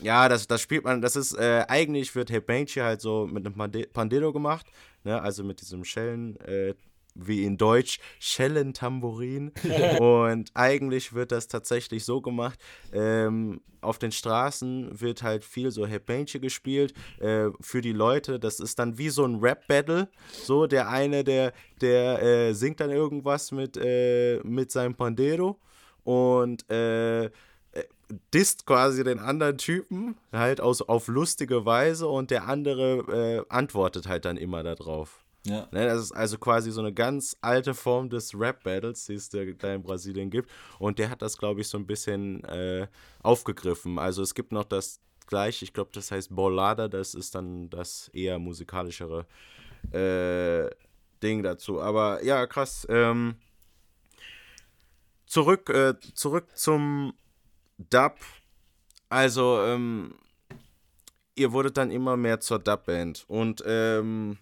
Ja, das, das spielt man, das ist, äh, eigentlich wird Herr Banshee halt so mit einem Pandero gemacht, ne, also mit diesem Schellen, äh, wie in Deutsch, Schellentambourin. und eigentlich wird das tatsächlich so gemacht. Ähm, auf den Straßen wird halt viel so Headbangche gespielt äh, für die Leute. Das ist dann wie so ein Rap-Battle. So, der eine, der, der äh, singt dann irgendwas mit, äh, mit seinem Pandero und äh, disst quasi den anderen Typen halt aus, auf lustige Weise und der andere äh, antwortet halt dann immer darauf. Ja. Ne, das ist also quasi so eine ganz alte Form des Rap-Battles, die es da in Brasilien gibt. Und der hat das, glaube ich, so ein bisschen äh, aufgegriffen. Also es gibt noch das gleiche, ich glaube, das heißt Bolada, das ist dann das eher musikalischere äh, Ding dazu. Aber ja, krass. Ähm, zurück, äh, zurück zum Dub. Also, ähm, ihr wurdet dann immer mehr zur Dub-Band. Und ähm,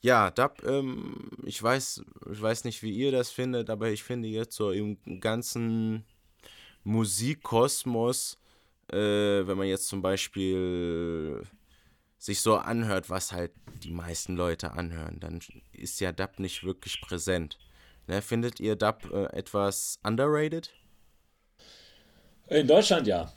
ja, Dub, ähm, ich weiß, ich weiß nicht, wie ihr das findet, aber ich finde jetzt so im ganzen Musikkosmos, äh, wenn man jetzt zum Beispiel sich so anhört, was halt die meisten Leute anhören, dann ist ja Dub nicht wirklich präsent. Ne, findet ihr Dub äh, etwas underrated? In Deutschland ja.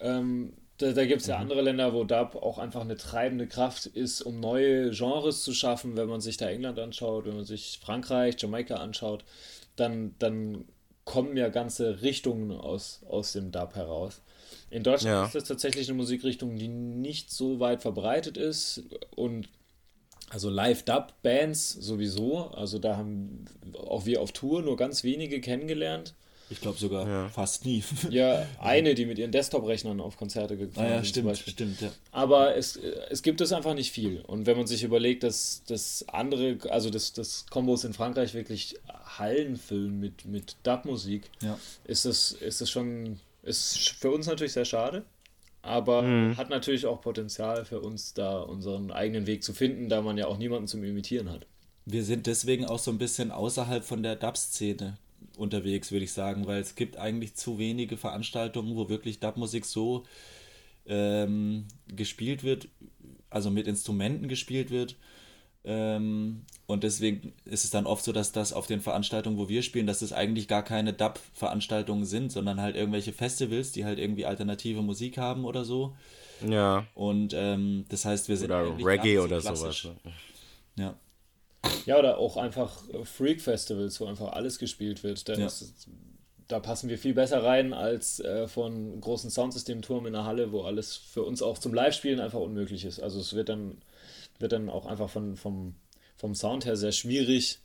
Ähm, da, da gibt es ja mhm. andere Länder, wo Dub auch einfach eine treibende Kraft ist, um neue Genres zu schaffen. Wenn man sich da England anschaut, wenn man sich Frankreich, Jamaika anschaut, dann, dann kommen ja ganze Richtungen aus, aus dem Dub heraus. In Deutschland ja. ist das tatsächlich eine Musikrichtung, die nicht so weit verbreitet ist und also Live-Dub-Bands sowieso. Also da haben auch wir auf Tour nur ganz wenige kennengelernt. Ich glaube sogar ja. fast nie. Ja, eine, die mit ihren Desktop-Rechnern auf Konzerte gegangen ah, ja, stimmt, stimmt, ja. Aber es, es gibt es einfach nicht viel. Und wenn man sich überlegt, dass, dass andere, also dass, dass Kombos in Frankreich wirklich Hallen füllen mit, mit Dub-Musik, ja. ist, das, ist das schon, ist für uns natürlich sehr schade. Aber mhm. hat natürlich auch Potenzial für uns, da unseren eigenen Weg zu finden, da man ja auch niemanden zum Imitieren hat. Wir sind deswegen auch so ein bisschen außerhalb von der Dub-Szene unterwegs, würde ich sagen, weil es gibt eigentlich zu wenige Veranstaltungen, wo wirklich Dub-Musik so ähm, gespielt wird, also mit Instrumenten gespielt wird. Ähm, und deswegen ist es dann oft so, dass das auf den Veranstaltungen, wo wir spielen, dass es das eigentlich gar keine Dub-Veranstaltungen sind, sondern halt irgendwelche Festivals, die halt irgendwie alternative Musik haben oder so. Ja. Und ähm, das heißt, wir sind. Oder Reggae oder sowas. Ja. Ja, oder auch einfach äh, Freak-Festivals, wo einfach alles gespielt wird. Da, ja. ist, da passen wir viel besser rein als äh, von großen Soundsystem-Turm in der Halle, wo alles für uns auch zum Live-Spielen einfach unmöglich ist. Also es wird dann, wird dann auch einfach von, vom, vom Sound her sehr schwierig,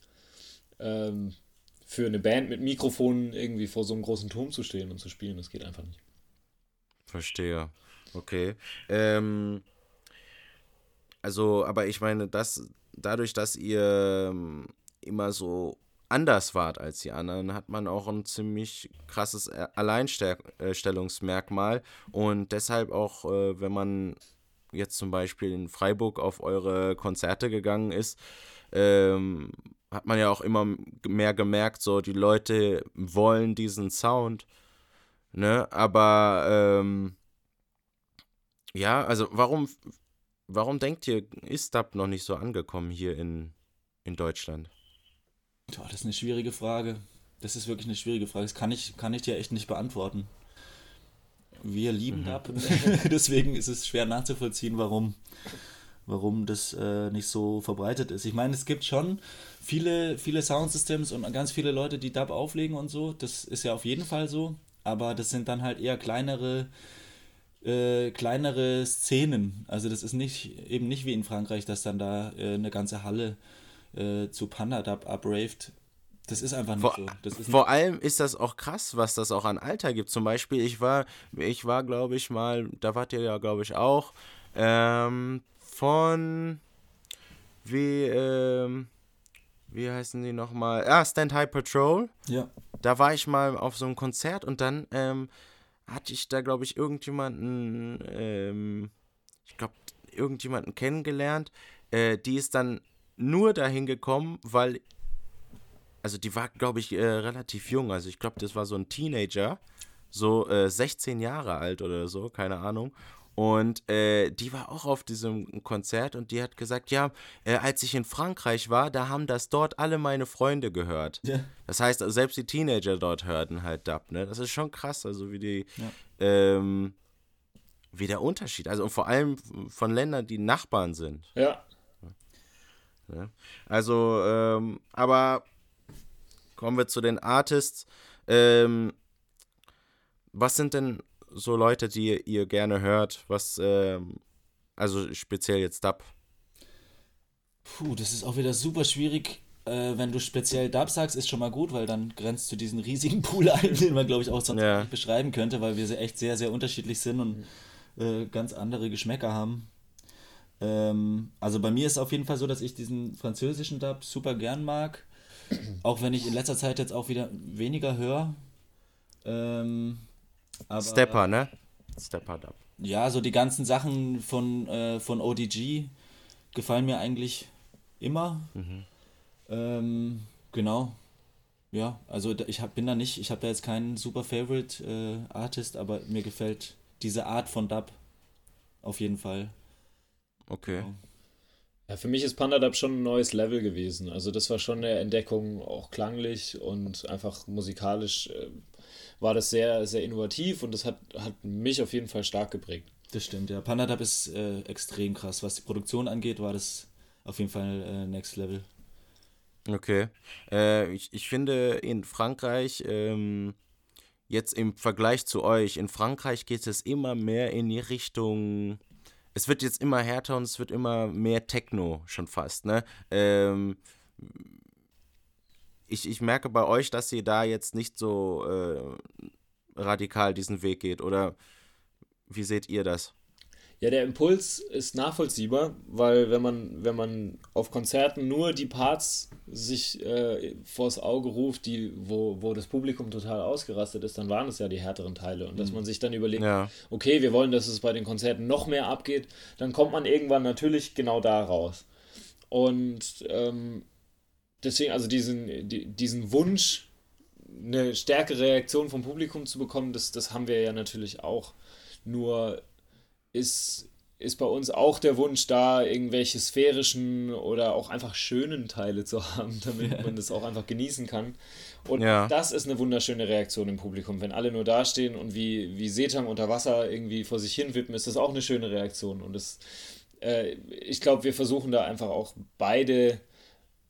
ähm, für eine Band mit Mikrofonen irgendwie vor so einem großen Turm zu stehen und zu spielen. Das geht einfach nicht. Verstehe. Okay. Ähm, also, aber ich meine, das, dadurch, dass ihr ähm, immer so anders wart als die anderen, hat man auch ein ziemlich krasses Alleinstellungsmerkmal. Und deshalb auch, äh, wenn man jetzt zum Beispiel in Freiburg auf eure Konzerte gegangen ist, ähm, hat man ja auch immer mehr gemerkt, so die Leute wollen diesen Sound. Ne? Aber ähm, ja, also warum Warum denkt ihr, ist Dub noch nicht so angekommen hier in, in Deutschland? Boah, das ist eine schwierige Frage. Das ist wirklich eine schwierige Frage. Das kann ich, kann ich dir echt nicht beantworten. Wir lieben mhm. Dub, deswegen ist es schwer nachzuvollziehen, warum, warum das äh, nicht so verbreitet ist. Ich meine, es gibt schon viele, viele Soundsystems und ganz viele Leute, die Dub auflegen und so. Das ist ja auf jeden Fall so. Aber das sind dann halt eher kleinere äh, kleinere Szenen. Also das ist nicht eben nicht wie in Frankreich, dass dann da äh, eine ganze Halle äh, zu Panda-Dub abraved. Das ist einfach nicht vor, so. Ist vor allem ist das auch krass, was das auch an Alter gibt. Zum Beispiel, ich war, ich war, glaube ich, mal, da wart ihr ja, glaube ich, auch, ähm, von wie, ähm, wie heißen die nochmal? Ah, Stand High Patrol. Ja. Da war ich mal auf so einem Konzert und dann, ähm, hatte ich da, glaube ich, irgendjemanden, ähm, ich glaube, irgendjemanden kennengelernt. Äh, die ist dann nur dahin gekommen, weil, also die war, glaube ich, äh, relativ jung. Also ich glaube, das war so ein Teenager, so äh, 16 Jahre alt oder so, keine Ahnung. Und äh, die war auch auf diesem Konzert und die hat gesagt, ja, äh, als ich in Frankreich war, da haben das dort alle meine Freunde gehört. Ja. Das heißt, selbst die Teenager dort hörten halt Dub, ne? Das ist schon krass, also wie die, ja. ähm, wie der Unterschied, also vor allem von Ländern, die Nachbarn sind. Ja. ja. Also, ähm, aber kommen wir zu den Artists. Ähm, was sind denn so Leute, die ihr gerne hört? Was, ähm, also speziell jetzt Dub? Puh, das ist auch wieder super schwierig. Äh, wenn du speziell Dub sagst, ist schon mal gut, weil dann grenzt du diesen riesigen Pool ein, den man, glaube ich, auch sonst ja. nicht beschreiben könnte, weil wir echt sehr, sehr unterschiedlich sind und äh, ganz andere Geschmäcker haben. Ähm, also bei mir ist es auf jeden Fall so, dass ich diesen französischen Dub super gern mag. Auch wenn ich in letzter Zeit jetzt auch wieder weniger höre. Ähm, aber, Stepper, ne? Stepper Dub. Ja, so die ganzen Sachen von, äh, von ODG gefallen mir eigentlich immer. Mhm. Ähm, genau. Ja, also ich hab, bin da nicht, ich habe da jetzt keinen super Favorite äh, Artist, aber mir gefällt diese Art von Dub auf jeden Fall. Okay. Genau. Ja, für mich ist Panda Dub schon ein neues Level gewesen. Also das war schon eine Entdeckung, auch klanglich und einfach musikalisch äh, war das sehr, sehr innovativ und das hat, hat mich auf jeden Fall stark geprägt. Das stimmt, ja. Panda Dub ist äh, extrem krass. Was die Produktion angeht, war das auf jeden Fall äh, Next Level. Okay. Äh, ich, ich finde in Frankreich, ähm, jetzt im Vergleich zu euch, in Frankreich geht es immer mehr in die Richtung es wird jetzt immer härter und es wird immer mehr Techno schon fast, ne? Ähm, ich, ich merke bei euch, dass ihr da jetzt nicht so äh, radikal diesen Weg geht, oder wie seht ihr das? Ja, der Impuls ist nachvollziehbar, weil wenn man, wenn man auf Konzerten nur die Parts sich äh, vors Auge ruft, die, wo, wo das Publikum total ausgerastet ist, dann waren es ja die härteren Teile. Und dass mhm. man sich dann überlegt, ja. okay, wir wollen, dass es bei den Konzerten noch mehr abgeht, dann kommt man irgendwann natürlich genau da raus. Und ähm, deswegen, also diesen, die, diesen Wunsch, eine stärkere Reaktion vom Publikum zu bekommen, das, das haben wir ja natürlich auch. Nur ist, ist bei uns auch der Wunsch da, irgendwelche sphärischen oder auch einfach schönen Teile zu haben, damit man das auch einfach genießen kann. Und ja. das ist eine wunderschöne Reaktion im Publikum. Wenn alle nur dastehen und wie, wie Seetang unter Wasser irgendwie vor sich hin wippen, ist das auch eine schöne Reaktion. Und das, äh, ich glaube, wir versuchen da einfach auch beide,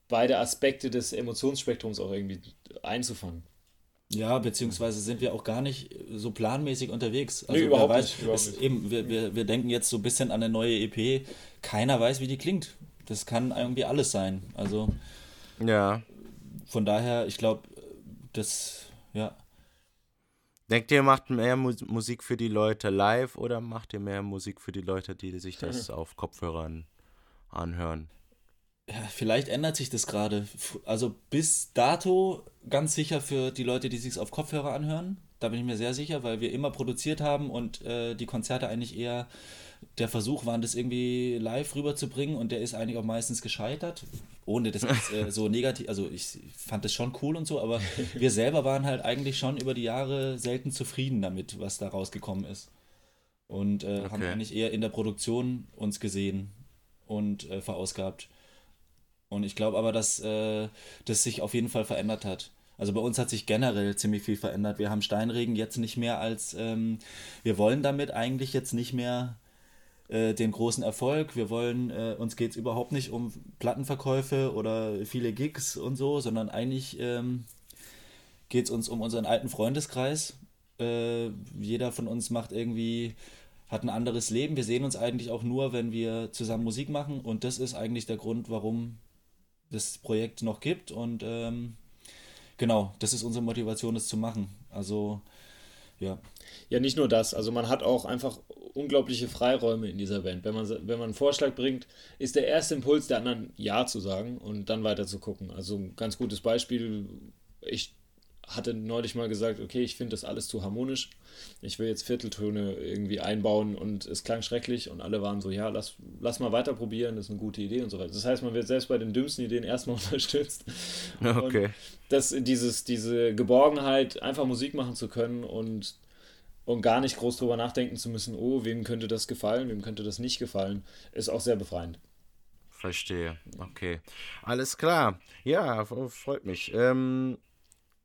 beide Aspekte des Emotionsspektrums auch irgendwie einzufangen. Ja, beziehungsweise sind wir auch gar nicht so planmäßig unterwegs. Also nee, überhaupt, weiß, nicht, überhaupt nicht. Eben, wir, wir, wir denken jetzt so ein bisschen an eine neue EP. Keiner weiß, wie die klingt. Das kann irgendwie alles sein. Also ja. Von daher, ich glaube, das, ja. Denkt ihr, macht mehr Musik für die Leute live oder macht ihr mehr Musik für die Leute, die sich das auf Kopfhörern anhören? Ja, vielleicht ändert sich das gerade. Also bis dato ganz sicher für die Leute, die sich auf Kopfhörer anhören. Da bin ich mir sehr sicher, weil wir immer produziert haben und äh, die Konzerte eigentlich eher der Versuch waren, das irgendwie live rüberzubringen und der ist eigentlich auch meistens gescheitert. Ohne das äh, so negativ, also ich fand das schon cool und so, aber wir selber waren halt eigentlich schon über die Jahre selten zufrieden damit, was da rausgekommen ist. Und äh, okay. haben eigentlich eher in der Produktion uns gesehen und äh, verausgabt. Und ich glaube aber, dass äh, das sich auf jeden Fall verändert hat. Also bei uns hat sich generell ziemlich viel verändert. Wir haben Steinregen jetzt nicht mehr als, ähm, wir wollen damit eigentlich jetzt nicht mehr äh, den großen Erfolg. Wir wollen, äh, uns geht es überhaupt nicht um Plattenverkäufe oder viele Gigs und so, sondern eigentlich ähm, geht es uns um unseren alten Freundeskreis. Äh, jeder von uns macht irgendwie hat ein anderes Leben. Wir sehen uns eigentlich auch nur, wenn wir zusammen Musik machen und das ist eigentlich der Grund, warum das Projekt noch gibt. Und ähm, genau, das ist unsere Motivation, es zu machen. Also, ja. Ja, nicht nur das. Also man hat auch einfach unglaubliche Freiräume in dieser Band. Wenn man, wenn man einen Vorschlag bringt, ist der erste Impuls der anderen Ja zu sagen und dann weiter zu gucken. Also ein ganz gutes Beispiel, ich hatte neulich mal gesagt, okay, ich finde das alles zu harmonisch. Ich will jetzt Vierteltöne irgendwie einbauen und es klang schrecklich und alle waren so, ja, lass, lass mal weiter probieren, das ist eine gute Idee und so weiter. Das heißt, man wird selbst bei den dümmsten Ideen erstmal unterstützt. Okay. Und das, dieses, diese Geborgenheit, einfach Musik machen zu können und, und gar nicht groß drüber nachdenken zu müssen, oh, wem könnte das gefallen, wem könnte das nicht gefallen, ist auch sehr befreiend. Verstehe. Okay. Alles klar. Ja, freut mich. Ähm,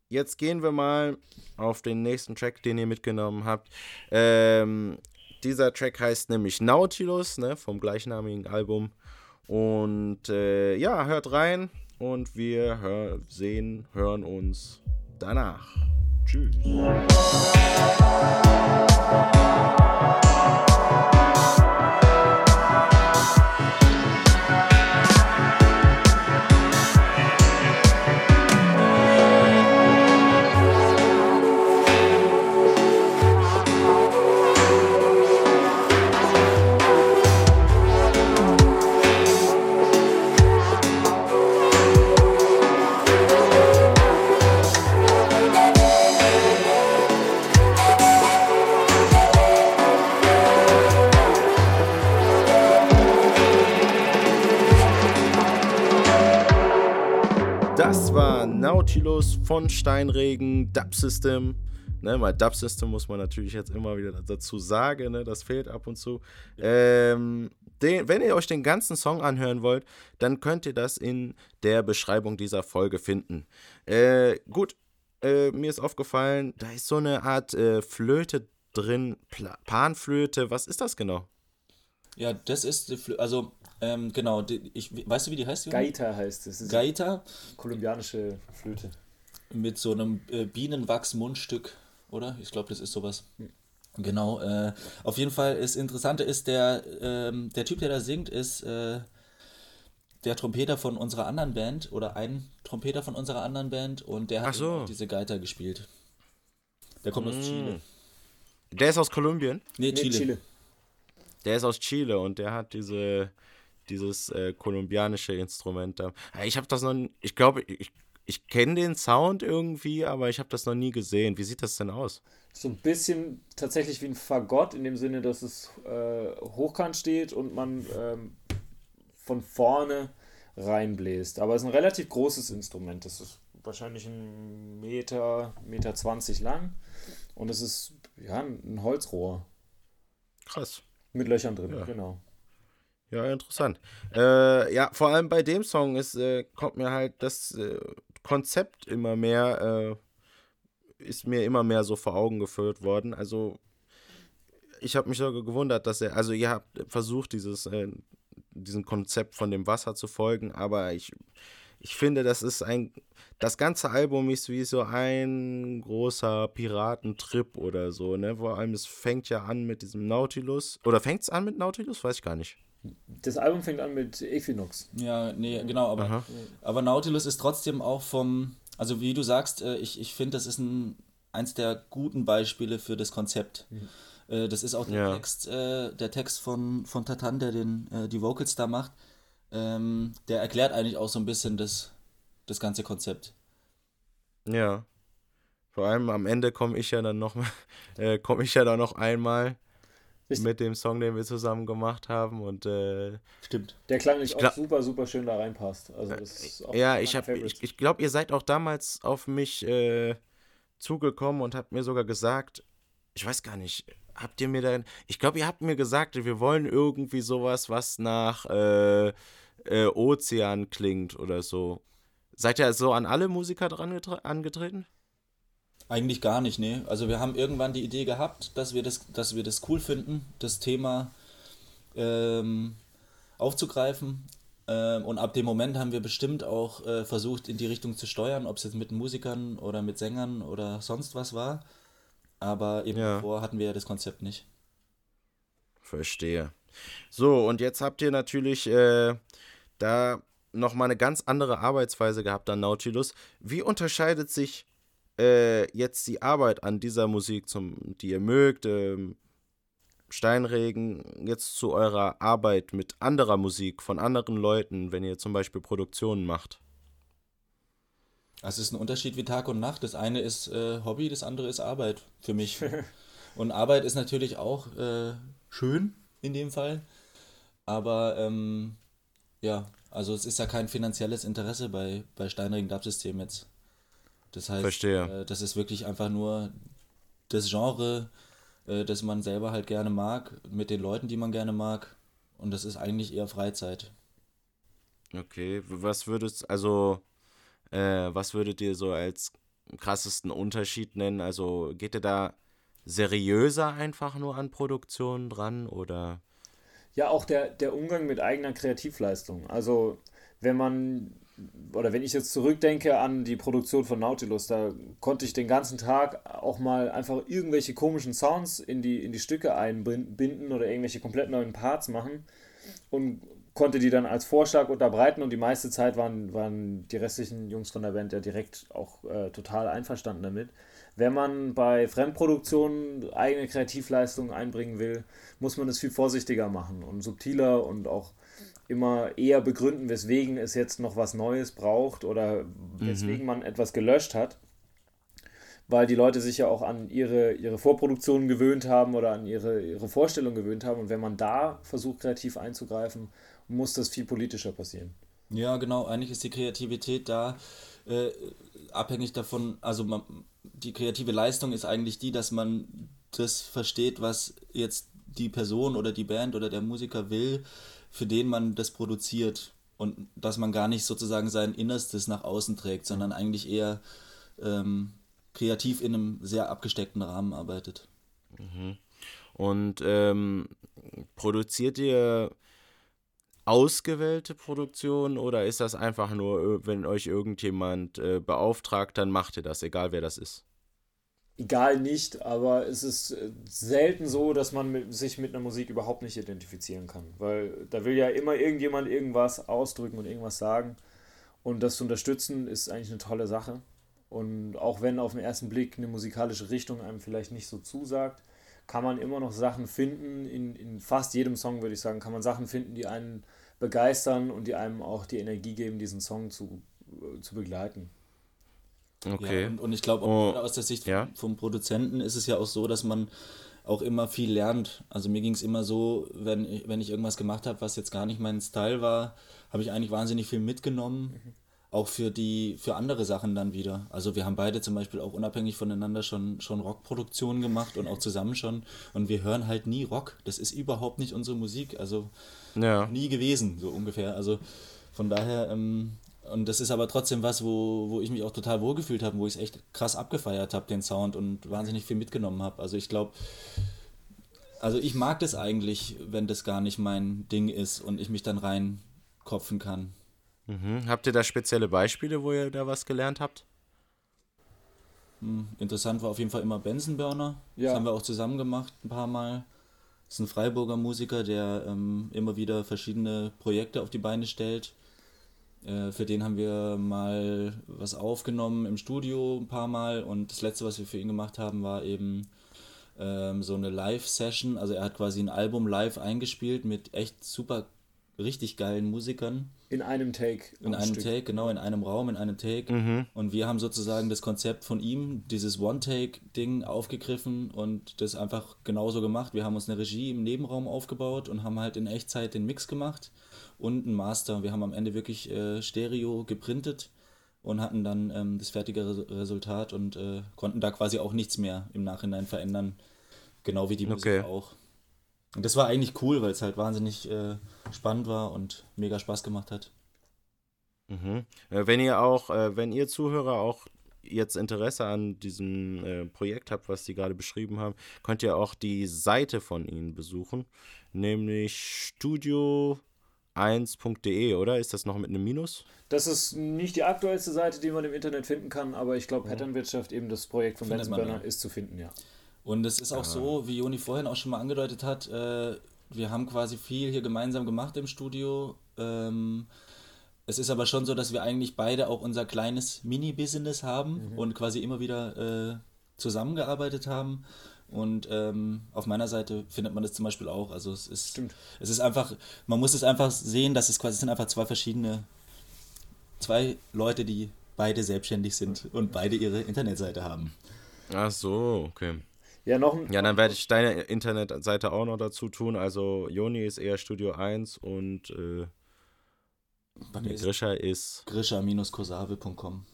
jetzt gehen wir mal auf den nächsten Track, den ihr mitgenommen habt. Ähm, dieser Track heißt nämlich Nautilus, ne, vom gleichnamigen Album. Und äh, ja, hört rein und wir hör, sehen, hören uns danach. Tschüss. Nautilus von Steinregen, Dub System. Ne, weil Dub System muss man natürlich jetzt immer wieder dazu sagen, ne, das fehlt ab und zu. Ähm, den, wenn ihr euch den ganzen Song anhören wollt, dann könnt ihr das in der Beschreibung dieser Folge finden. Äh, gut, äh, mir ist aufgefallen, da ist so eine Art äh, Flöte drin, Pla Panflöte. Was ist das genau? Ja, das ist die Flöte, also ähm, genau, die, ich, weißt du, wie die heißt? Juni? Gaita heißt es. Gaita. Kolumbianische Flöte. Mit so einem äh, Bienenwachs-Mundstück, oder? Ich glaube, das ist sowas. Hm. Genau, äh, auf jeden Fall ist Interessante ist, der, ähm, der Typ, der da singt, ist äh, der Trompeter von unserer anderen Band oder ein Trompeter von unserer anderen Band und der hat so. diese Geiter gespielt. Der kommt mm. aus Chile. Der ist aus Kolumbien? Nee, Chile. Nee, Chile. Der ist aus Chile und der hat diese dieses äh, kolumbianische Instrument da. Ich habe das noch, ich glaube, ich, ich kenne den Sound irgendwie, aber ich habe das noch nie gesehen. Wie sieht das denn aus? So ein bisschen tatsächlich wie ein Fagott, in dem Sinne, dass es äh, hochkant steht und man ähm, von vorne reinbläst. Aber es ist ein relativ großes Instrument. Das ist wahrscheinlich ein Meter, Meter 20 lang. Und es ist ja ein Holzrohr. Krass. Mit Löchern drin, ja. genau. Ja, interessant. Äh, ja, vor allem bei dem Song ist, äh, kommt mir halt das äh, Konzept immer mehr, äh, ist mir immer mehr so vor Augen geführt worden. Also, ich habe mich sogar gewundert, dass er, also ihr habt versucht, dieses, äh, diesem Konzept von dem Wasser zu folgen, aber ich, ich finde, das ist ein, das ganze Album ist wie so ein großer Piratentrip oder so, ne? Vor allem, es fängt ja an mit diesem Nautilus. Oder fängt es an mit Nautilus? Weiß ich gar nicht. Das Album fängt an mit Equinox. Ja, nee, genau, aber, aber Nautilus ist trotzdem auch vom, also wie du sagst, äh, ich, ich finde, das ist ein, eins der guten Beispiele für das Konzept. Mhm. Äh, das ist auch der ja. Text, äh, der Text von, von Tatan, der den, die Vocals da macht. Ähm, der erklärt eigentlich auch so ein bisschen das, das ganze Konzept. Ja. Vor allem am Ende komme ich ja dann noch, äh, komme ich ja dann noch einmal Richtig. mit dem Song, den wir zusammen gemacht haben. Und äh, stimmt. Der Klang nicht auch super, super schön da reinpasst. Also das ja, ich habe, ich, ich glaube, ihr seid auch damals auf mich äh, zugekommen und habt mir sogar gesagt, ich weiß gar nicht, habt ihr mir dann, ich glaube, ihr habt mir gesagt, wir wollen irgendwie sowas, was nach äh, äh Ozean klingt oder so. Seid ihr so an alle Musiker dran angetreten? Eigentlich gar nicht, nee. Also wir haben irgendwann die Idee gehabt, dass wir das, dass wir das cool finden, das Thema ähm, aufzugreifen. Ähm, und ab dem Moment haben wir bestimmt auch äh, versucht, in die Richtung zu steuern, ob es jetzt mit Musikern oder mit Sängern oder sonst was war. Aber eben ja. davor hatten wir ja das Konzept nicht. Verstehe. So, und jetzt habt ihr natürlich äh, da nochmal eine ganz andere Arbeitsweise gehabt an Nautilus. Wie unterscheidet sich äh, jetzt die Arbeit an dieser Musik, zum, die ihr mögt, ähm, Steinregen, jetzt zu eurer Arbeit mit anderer Musik von anderen Leuten, wenn ihr zum Beispiel Produktionen macht? Es ist ein Unterschied wie Tag und Nacht. Das eine ist äh, Hobby, das andere ist Arbeit für mich. und Arbeit ist natürlich auch äh, schön in dem Fall. Aber ähm, ja, also es ist ja kein finanzielles Interesse bei, bei Steinregen Dub-System jetzt. Das heißt, Verstehe. Äh, das ist wirklich einfach nur das Genre, äh, das man selber halt gerne mag, mit den Leuten, die man gerne mag. Und das ist eigentlich eher Freizeit. Okay, was würdest, also, äh, was würdet ihr so als krassesten Unterschied nennen? Also geht ihr da seriöser einfach nur an Produktionen dran oder? Ja, auch der, der Umgang mit eigener Kreativleistung. Also wenn man oder wenn ich jetzt zurückdenke an die Produktion von Nautilus, da konnte ich den ganzen Tag auch mal einfach irgendwelche komischen Sounds in die, in die Stücke einbinden oder irgendwelche komplett neuen Parts machen und konnte die dann als Vorschlag unterbreiten und die meiste Zeit waren, waren die restlichen Jungs von der Band ja direkt auch äh, total einverstanden damit. Wenn man bei Fremdproduktionen eigene Kreativleistungen einbringen will, muss man es viel vorsichtiger machen und subtiler und auch immer eher begründen, weswegen es jetzt noch was Neues braucht oder weswegen mhm. man etwas gelöscht hat. Weil die Leute sich ja auch an ihre, ihre Vorproduktionen gewöhnt haben oder an ihre, ihre Vorstellung gewöhnt haben. Und wenn man da versucht, kreativ einzugreifen, muss das viel politischer passieren. Ja, genau. Eigentlich ist die Kreativität da äh, abhängig davon, also man, die kreative Leistung ist eigentlich die, dass man das versteht, was jetzt die Person oder die Band oder der Musiker will, für den man das produziert. Und dass man gar nicht sozusagen sein Innerstes nach außen trägt, sondern eigentlich eher ähm, kreativ in einem sehr abgesteckten Rahmen arbeitet. Mhm. Und ähm, produziert ihr ausgewählte Produktionen oder ist das einfach nur, wenn euch irgendjemand äh, beauftragt, dann macht ihr das, egal wer das ist? Egal nicht, aber es ist äh, selten so, dass man mit, sich mit einer Musik überhaupt nicht identifizieren kann, weil da will ja immer irgendjemand irgendwas ausdrücken und irgendwas sagen. Und das zu unterstützen ist eigentlich eine tolle Sache. Und auch wenn auf den ersten Blick eine musikalische Richtung einem vielleicht nicht so zusagt, kann man immer noch Sachen finden, in, in fast jedem Song würde ich sagen, kann man Sachen finden, die einen begeistern und die einem auch die Energie geben, diesen Song zu, äh, zu begleiten. Okay. Ja, und, und, ich glaube, oh, aus der Sicht ja? vom Produzenten ist es ja auch so, dass man auch immer viel lernt. Also mir ging es immer so, wenn ich, wenn ich irgendwas gemacht habe, was jetzt gar nicht mein Style war, habe ich eigentlich wahnsinnig viel mitgenommen. Mhm auch für die, für andere Sachen dann wieder. Also wir haben beide zum Beispiel auch unabhängig voneinander schon, schon Rockproduktionen gemacht und auch zusammen schon. Und wir hören halt nie Rock. Das ist überhaupt nicht unsere Musik. Also ja. nie gewesen, so ungefähr. Also von daher, ähm, und das ist aber trotzdem was, wo, wo ich mich auch total wohlgefühlt habe, wo ich es echt krass abgefeiert habe, den Sound und wahnsinnig viel mitgenommen habe. Also ich glaube, also ich mag das eigentlich, wenn das gar nicht mein Ding ist und ich mich dann reinkopfen kann. Mhm. Habt ihr da spezielle Beispiele, wo ihr da was gelernt habt? Hm, interessant war auf jeden Fall immer Benzenburner. Ja. Das haben wir auch zusammen gemacht ein paar Mal. Das ist ein Freiburger Musiker, der ähm, immer wieder verschiedene Projekte auf die Beine stellt. Äh, für den haben wir mal was aufgenommen im Studio ein paar Mal und das letzte, was wir für ihn gemacht haben, war eben ähm, so eine Live-Session. Also er hat quasi ein Album live eingespielt mit echt super richtig geilen Musikern. In einem Take. In einem Stück. Take, genau, in einem Raum, in einem Take. Mhm. Und wir haben sozusagen das Konzept von ihm, dieses One-Take-Ding aufgegriffen und das einfach genauso gemacht. Wir haben uns eine Regie im Nebenraum aufgebaut und haben halt in Echtzeit den Mix gemacht und ein Master. Wir haben am Ende wirklich äh, Stereo geprintet und hatten dann ähm, das fertige Resultat und äh, konnten da quasi auch nichts mehr im Nachhinein verändern. Genau wie die Musik okay. auch. Und das war eigentlich cool, weil es halt wahnsinnig äh, spannend war und mega Spaß gemacht hat. Mhm. Äh, wenn ihr auch, äh, wenn ihr Zuhörer auch jetzt Interesse an diesem äh, Projekt habt, was Sie gerade beschrieben haben, könnt ihr auch die Seite von Ihnen besuchen, nämlich studio1.de, oder? Ist das noch mit einem Minus? Das ist nicht die aktuellste Seite, die man im Internet finden kann, aber ich glaube, Patternwirtschaft, eben das Projekt von Benson Burner, ist zu finden, ja. Und es ist auch so, wie Joni vorhin auch schon mal angedeutet hat, äh, wir haben quasi viel hier gemeinsam gemacht im Studio. Ähm, es ist aber schon so, dass wir eigentlich beide auch unser kleines Mini-Business haben mhm. und quasi immer wieder äh, zusammengearbeitet haben. Und ähm, auf meiner Seite findet man das zum Beispiel auch. Also es ist, Stimmt. es ist einfach, man muss es einfach sehen, dass es quasi es sind einfach zwei verschiedene, zwei Leute, die beide selbstständig sind und beide ihre Internetseite haben. Ach so, okay. Ja, noch Ja, dann werde ich deine Internetseite auch noch dazu tun. Also Joni ist eher Studio 1 und äh, Grisha ist grisha-kosave.com.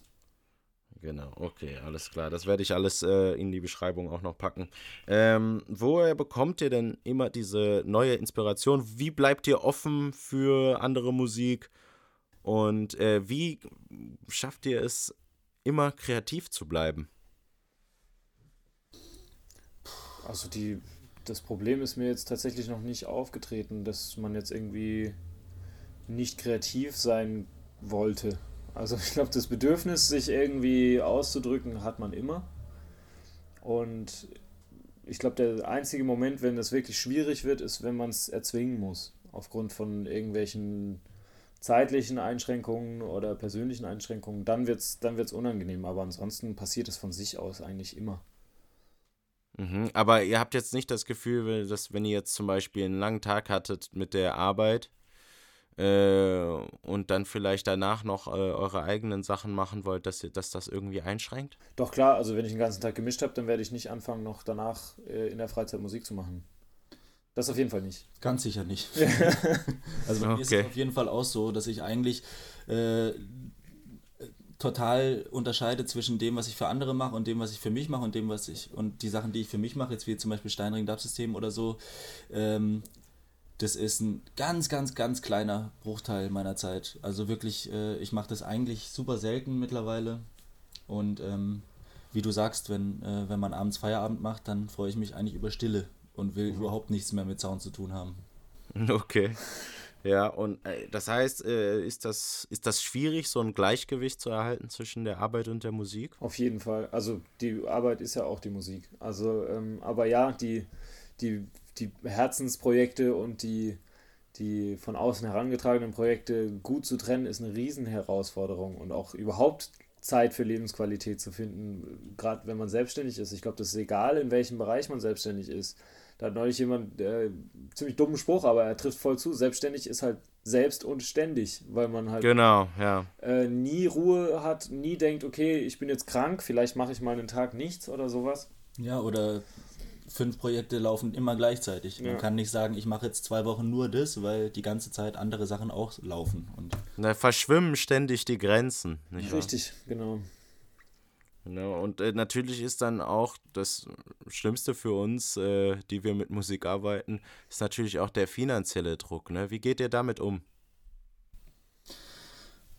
Genau, okay, alles klar. Das werde ich alles äh, in die Beschreibung auch noch packen. Ähm, woher bekommt ihr denn immer diese neue Inspiration? Wie bleibt ihr offen für andere Musik? Und äh, wie schafft ihr es, immer kreativ zu bleiben? Also die, das Problem ist mir jetzt tatsächlich noch nicht aufgetreten, dass man jetzt irgendwie nicht kreativ sein wollte. Also ich glaube, das Bedürfnis, sich irgendwie auszudrücken, hat man immer. Und ich glaube, der einzige Moment, wenn das wirklich schwierig wird, ist, wenn man es erzwingen muss. Aufgrund von irgendwelchen zeitlichen Einschränkungen oder persönlichen Einschränkungen. Dann wird es dann wird's unangenehm. Aber ansonsten passiert es von sich aus eigentlich immer. Mhm, aber ihr habt jetzt nicht das Gefühl, dass wenn ihr jetzt zum Beispiel einen langen Tag hattet mit der Arbeit äh, und dann vielleicht danach noch äh, eure eigenen Sachen machen wollt, dass, ihr, dass das irgendwie einschränkt? Doch klar, also wenn ich den ganzen Tag gemischt habe, dann werde ich nicht anfangen, noch danach äh, in der Freizeit Musik zu machen. Das auf jeden Fall nicht. Ganz sicher nicht. also bei okay. mir ist es auf jeden Fall auch so, dass ich eigentlich äh, total unterscheide zwischen dem, was ich für andere mache und dem, was ich für mich mache und dem, was ich und die Sachen, die ich für mich mache, jetzt wie zum Beispiel Steinring Dub-System oder so, ähm, das ist ein ganz, ganz, ganz kleiner Bruchteil meiner Zeit. Also wirklich, äh, ich mache das eigentlich super selten mittlerweile. Und ähm, wie du sagst, wenn, äh, wenn man abends Feierabend macht, dann freue ich mich eigentlich über Stille und will mhm. überhaupt nichts mehr mit Sound zu tun haben. Okay. Ja, und äh, das heißt, äh, ist, das, ist das schwierig, so ein Gleichgewicht zu erhalten zwischen der Arbeit und der Musik? Auf jeden Fall. Also die Arbeit ist ja auch die Musik. Also, ähm, aber ja, die, die, die Herzensprojekte und die, die von außen herangetragenen Projekte gut zu trennen, ist eine Riesenherausforderung und auch überhaupt Zeit für Lebensqualität zu finden, gerade wenn man selbstständig ist. Ich glaube, das ist egal, in welchem Bereich man selbstständig ist. Da hat neulich jemand äh, ziemlich dummen Spruch, aber er trifft voll zu. Selbstständig ist halt selbst und ständig, weil man halt genau, ja. äh, nie Ruhe hat, nie denkt, okay, ich bin jetzt krank, vielleicht mache ich mal einen Tag nichts oder sowas. Ja, oder fünf Projekte laufen immer gleichzeitig. Man ja. kann nicht sagen, ich mache jetzt zwei Wochen nur das, weil die ganze Zeit andere Sachen auch laufen. Und da verschwimmen ständig die Grenzen. Richtig, wahr? genau. Ja, und äh, natürlich ist dann auch das Schlimmste für uns, äh, die wir mit Musik arbeiten, ist natürlich auch der finanzielle Druck. Ne? Wie geht ihr damit um?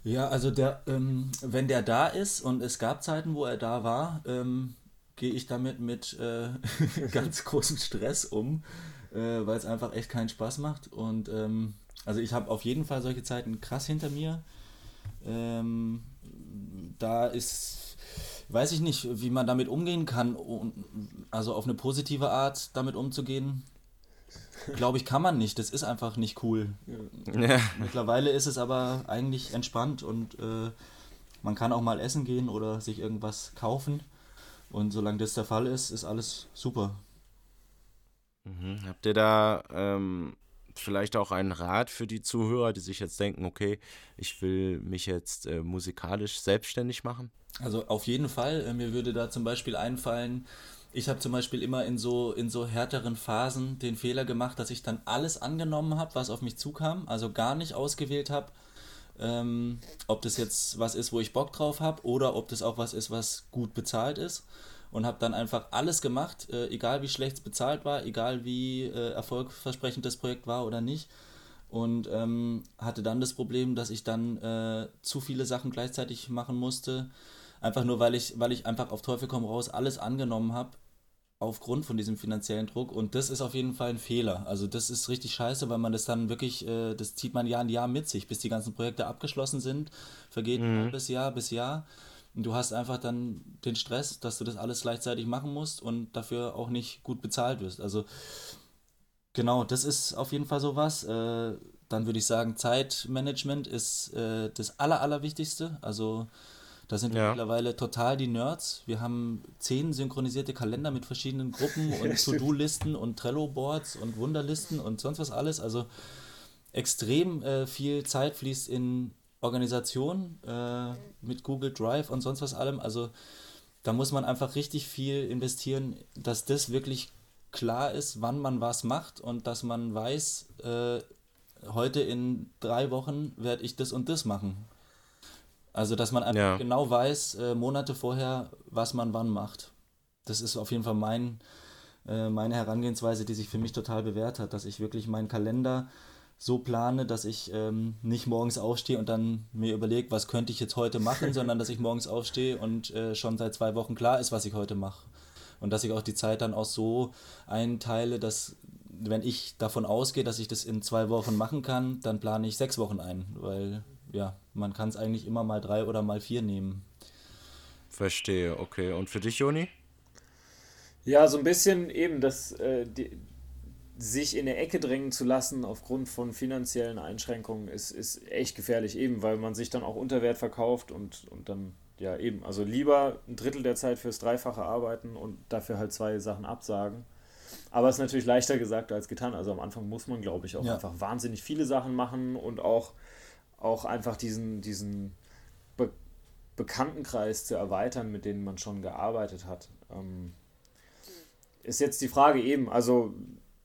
Ja, also der, ähm, wenn der da ist und es gab Zeiten, wo er da war, ähm, gehe ich damit mit äh, ganz großem Stress um, äh, weil es einfach echt keinen Spaß macht. Und ähm, also ich habe auf jeden Fall solche Zeiten krass hinter mir. Ähm, da ist weiß ich nicht, wie man damit umgehen kann. Also auf eine positive Art damit umzugehen, glaube ich, kann man nicht. Das ist einfach nicht cool. Ja. Mittlerweile ist es aber eigentlich entspannt und äh, man kann auch mal essen gehen oder sich irgendwas kaufen. Und solange das der Fall ist, ist alles super. Mhm. Habt ihr da ähm, vielleicht auch einen Rat für die Zuhörer, die sich jetzt denken, okay, ich will mich jetzt äh, musikalisch selbstständig machen? Also auf jeden Fall. Äh, mir würde da zum Beispiel einfallen, ich habe zum Beispiel immer in so, in so härteren Phasen den Fehler gemacht, dass ich dann alles angenommen habe, was auf mich zukam, also gar nicht ausgewählt habe, ähm, ob das jetzt was ist, wo ich Bock drauf habe oder ob das auch was ist, was gut bezahlt ist. Und habe dann einfach alles gemacht, äh, egal wie schlecht es bezahlt war, egal wie äh, erfolgversprechend das Projekt war oder nicht. Und ähm, hatte dann das Problem, dass ich dann äh, zu viele Sachen gleichzeitig machen musste Einfach nur, weil ich, weil ich einfach auf Teufel komm raus alles angenommen habe, aufgrund von diesem finanziellen Druck. Und das ist auf jeden Fall ein Fehler. Also das ist richtig scheiße, weil man das dann wirklich, äh, das zieht man Jahr in Jahr mit sich, bis die ganzen Projekte abgeschlossen sind. Vergeht mhm. halbes Jahr bis Jahr. Und du hast einfach dann den Stress, dass du das alles gleichzeitig machen musst und dafür auch nicht gut bezahlt wirst. Also genau, das ist auf jeden Fall sowas. Äh, dann würde ich sagen, Zeitmanagement ist äh, das Aller, Allerwichtigste. Also da sind wir ja. mittlerweile total die Nerds. Wir haben zehn synchronisierte Kalender mit verschiedenen Gruppen und To-Do-Listen und Trello-Boards und Wunderlisten und sonst was alles. Also extrem äh, viel Zeit fließt in Organisation äh, mit Google Drive und sonst was allem. Also da muss man einfach richtig viel investieren, dass das wirklich klar ist, wann man was macht und dass man weiß, äh, heute in drei Wochen werde ich das und das machen. Also, dass man einfach ja. genau weiß, äh, Monate vorher, was man wann macht. Das ist auf jeden Fall mein, äh, meine Herangehensweise, die sich für mich total bewährt hat, dass ich wirklich meinen Kalender so plane, dass ich ähm, nicht morgens aufstehe und dann mir überlege, was könnte ich jetzt heute machen, sondern dass ich morgens aufstehe und äh, schon seit zwei Wochen klar ist, was ich heute mache. Und dass ich auch die Zeit dann auch so einteile, dass wenn ich davon ausgehe, dass ich das in zwei Wochen machen kann, dann plane ich sechs Wochen ein, weil ja, man kann es eigentlich immer mal drei oder mal vier nehmen. Verstehe, okay. Und für dich, Joni? Ja, so ein bisschen eben, dass äh, die, sich in eine Ecke drängen zu lassen aufgrund von finanziellen Einschränkungen ist, ist echt gefährlich, eben weil man sich dann auch unter Wert verkauft und, und dann, ja, eben, also lieber ein Drittel der Zeit fürs Dreifache arbeiten und dafür halt zwei Sachen absagen. Aber es ist natürlich leichter gesagt als getan. Also am Anfang muss man, glaube ich, auch ja. einfach wahnsinnig viele Sachen machen und auch auch einfach diesen, diesen Be Bekanntenkreis zu erweitern, mit denen man schon gearbeitet hat. Ähm, ist jetzt die Frage eben, also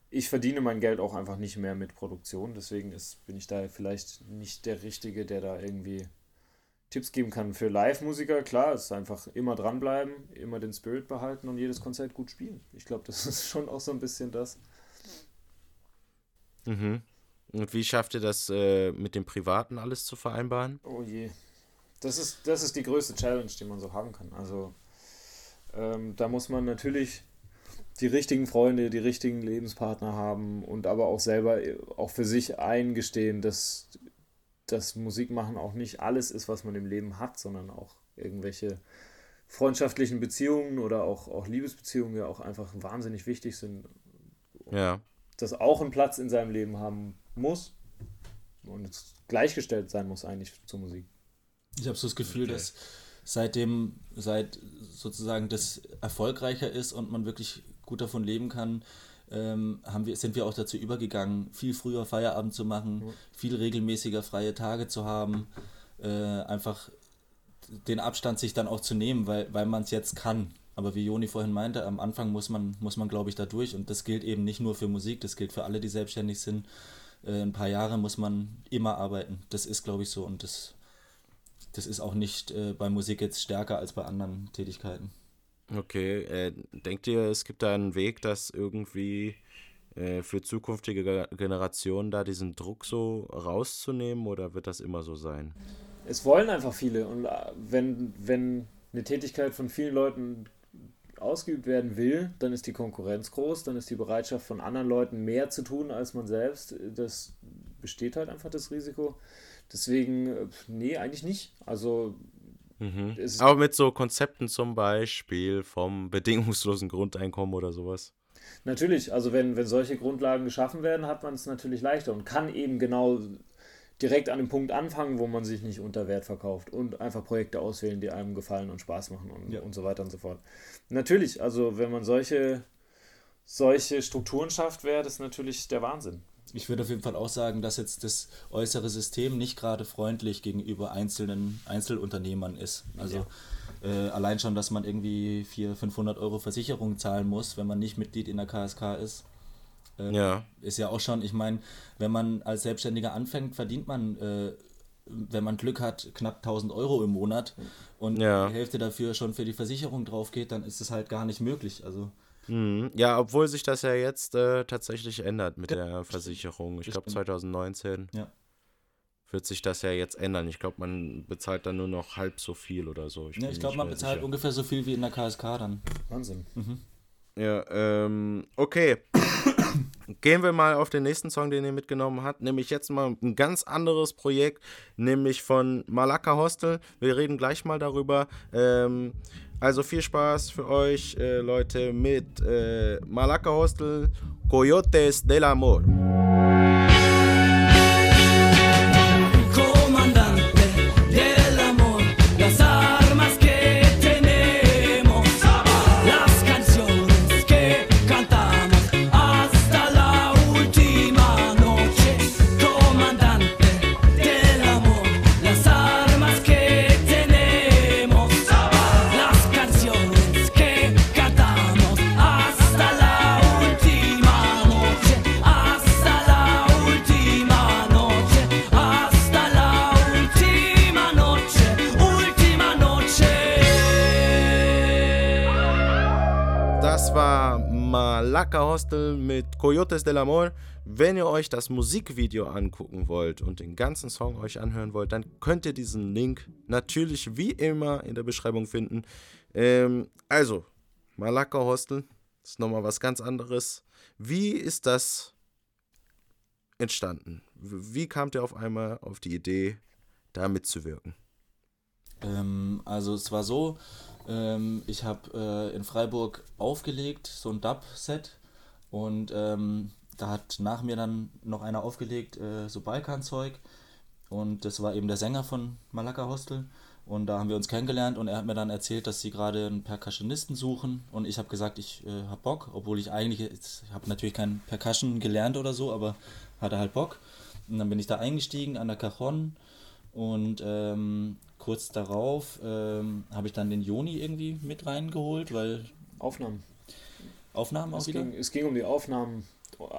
ich verdiene mein Geld auch einfach nicht mehr mit Produktion, deswegen ist, bin ich da vielleicht nicht der Richtige, der da irgendwie Tipps geben kann für Live-Musiker. Klar, es ist einfach immer dranbleiben, immer den Spirit behalten und jedes Konzert gut spielen. Ich glaube, das ist schon auch so ein bisschen das. Mhm. Und wie schafft ihr das äh, mit dem Privaten alles zu vereinbaren? Oh je. Das ist, das ist die größte Challenge, die man so haben kann. Also ähm, da muss man natürlich die richtigen Freunde, die richtigen Lebenspartner haben und aber auch selber äh, auch für sich eingestehen, dass das Musikmachen auch nicht alles ist, was man im Leben hat, sondern auch irgendwelche freundschaftlichen Beziehungen oder auch, auch Liebesbeziehungen ja auch einfach wahnsinnig wichtig sind. Ja. Das auch einen Platz in seinem Leben haben muss und gleichgestellt sein muss eigentlich zur Musik. Ich habe so das Gefühl, okay. dass seitdem, seit sozusagen das erfolgreicher ist und man wirklich gut davon leben kann, ähm, haben wir, sind wir auch dazu übergegangen, viel früher Feierabend zu machen, mhm. viel regelmäßiger freie Tage zu haben, äh, einfach den Abstand sich dann auch zu nehmen, weil, weil man es jetzt kann. Aber wie Joni vorhin meinte, am Anfang muss man, muss man glaube ich, da durch. Und das gilt eben nicht nur für Musik, das gilt für alle, die selbstständig sind. Äh, ein paar Jahre muss man immer arbeiten. Das ist, glaube ich, so. Und das, das ist auch nicht äh, bei Musik jetzt stärker als bei anderen Tätigkeiten. Okay, äh, denkt ihr, es gibt da einen Weg, dass irgendwie äh, für zukünftige Generationen da diesen Druck so rauszunehmen oder wird das immer so sein? Es wollen einfach viele und äh, wenn, wenn eine Tätigkeit von vielen Leuten ausgeübt werden will, dann ist die Konkurrenz groß, dann ist die Bereitschaft von anderen Leuten mehr zu tun als man selbst. Das besteht halt einfach das Risiko. Deswegen, äh, nee, eigentlich nicht. Also Mhm. Aber mit so Konzepten zum Beispiel vom bedingungslosen Grundeinkommen oder sowas. Natürlich, also wenn, wenn solche Grundlagen geschaffen werden, hat man es natürlich leichter und kann eben genau direkt an dem Punkt anfangen, wo man sich nicht unter Wert verkauft und einfach Projekte auswählen, die einem gefallen und Spaß machen und, ja. und so weiter und so fort. Natürlich, also wenn man solche, solche Strukturen schafft, wäre das natürlich der Wahnsinn ich würde auf jeden Fall auch sagen, dass jetzt das äußere System nicht gerade freundlich gegenüber einzelnen Einzelunternehmern ist. Also ja. äh, allein schon, dass man irgendwie 400, 500 Euro Versicherung zahlen muss, wenn man nicht Mitglied in der KSK ist. Äh, ja. Ist ja auch schon, ich meine, wenn man als Selbstständiger anfängt, verdient man, äh, wenn man Glück hat, knapp 1000 Euro im Monat und ja. die Hälfte dafür schon für die Versicherung drauf geht, dann ist es halt gar nicht möglich. Also Mhm. Ja, obwohl sich das ja jetzt äh, tatsächlich ändert mit der Versicherung. Ich glaube 2019 ja. wird sich das ja jetzt ändern. Ich glaube, man bezahlt dann nur noch halb so viel oder so. Ich, ja, ich glaube, man bezahlt sicher. ungefähr so viel wie in der KSK dann. Wahnsinn. Mhm. Ja, ähm, okay. Gehen wir mal auf den nächsten Song, den ihr mitgenommen habt, nämlich jetzt mal ein ganz anderes Projekt, nämlich von Malaka Hostel. Wir reden gleich mal darüber. Ähm, also viel Spaß für euch, äh, Leute, mit äh, Malaka Hostel, Coyotes del Amor. Coyotes del Amor. Wenn ihr euch das Musikvideo angucken wollt und den ganzen Song euch anhören wollt, dann könnt ihr diesen Link natürlich wie immer in der Beschreibung finden. Ähm, also, Malaka Hostel ist nochmal was ganz anderes. Wie ist das entstanden? Wie kamt ihr auf einmal auf die Idee, da mitzuwirken? Ähm, also es war so, ähm, ich habe äh, in Freiburg aufgelegt, so ein Dub-Set. Und ähm, da hat nach mir dann noch einer aufgelegt, äh, so Balkanzeug. Und das war eben der Sänger von Malaka Hostel. Und da haben wir uns kennengelernt und er hat mir dann erzählt, dass sie gerade einen Percussionisten suchen. Und ich habe gesagt, ich äh, habe Bock, obwohl ich eigentlich, ich habe natürlich kein Percussion gelernt oder so, aber hatte halt Bock. Und dann bin ich da eingestiegen an der Cajon und ähm, kurz darauf ähm, habe ich dann den Joni irgendwie mit reingeholt, weil. Aufnahmen. Aufnahmen es? Ging, es ging um die Aufnahmen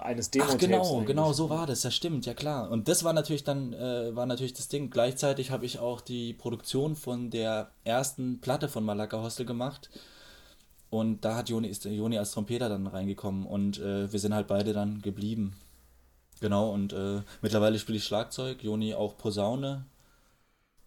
eines Demo-Tapes. Genau, eigentlich. genau, so war das, das stimmt, ja klar. Und das war natürlich dann, äh, war natürlich das Ding. Gleichzeitig habe ich auch die Produktion von der ersten Platte von Malaka Hostel gemacht. Und da hat Joni, ist Joni als Trompeter dann reingekommen und äh, wir sind halt beide dann geblieben. Genau, und äh, mittlerweile spiele ich Schlagzeug, Joni auch Posaune,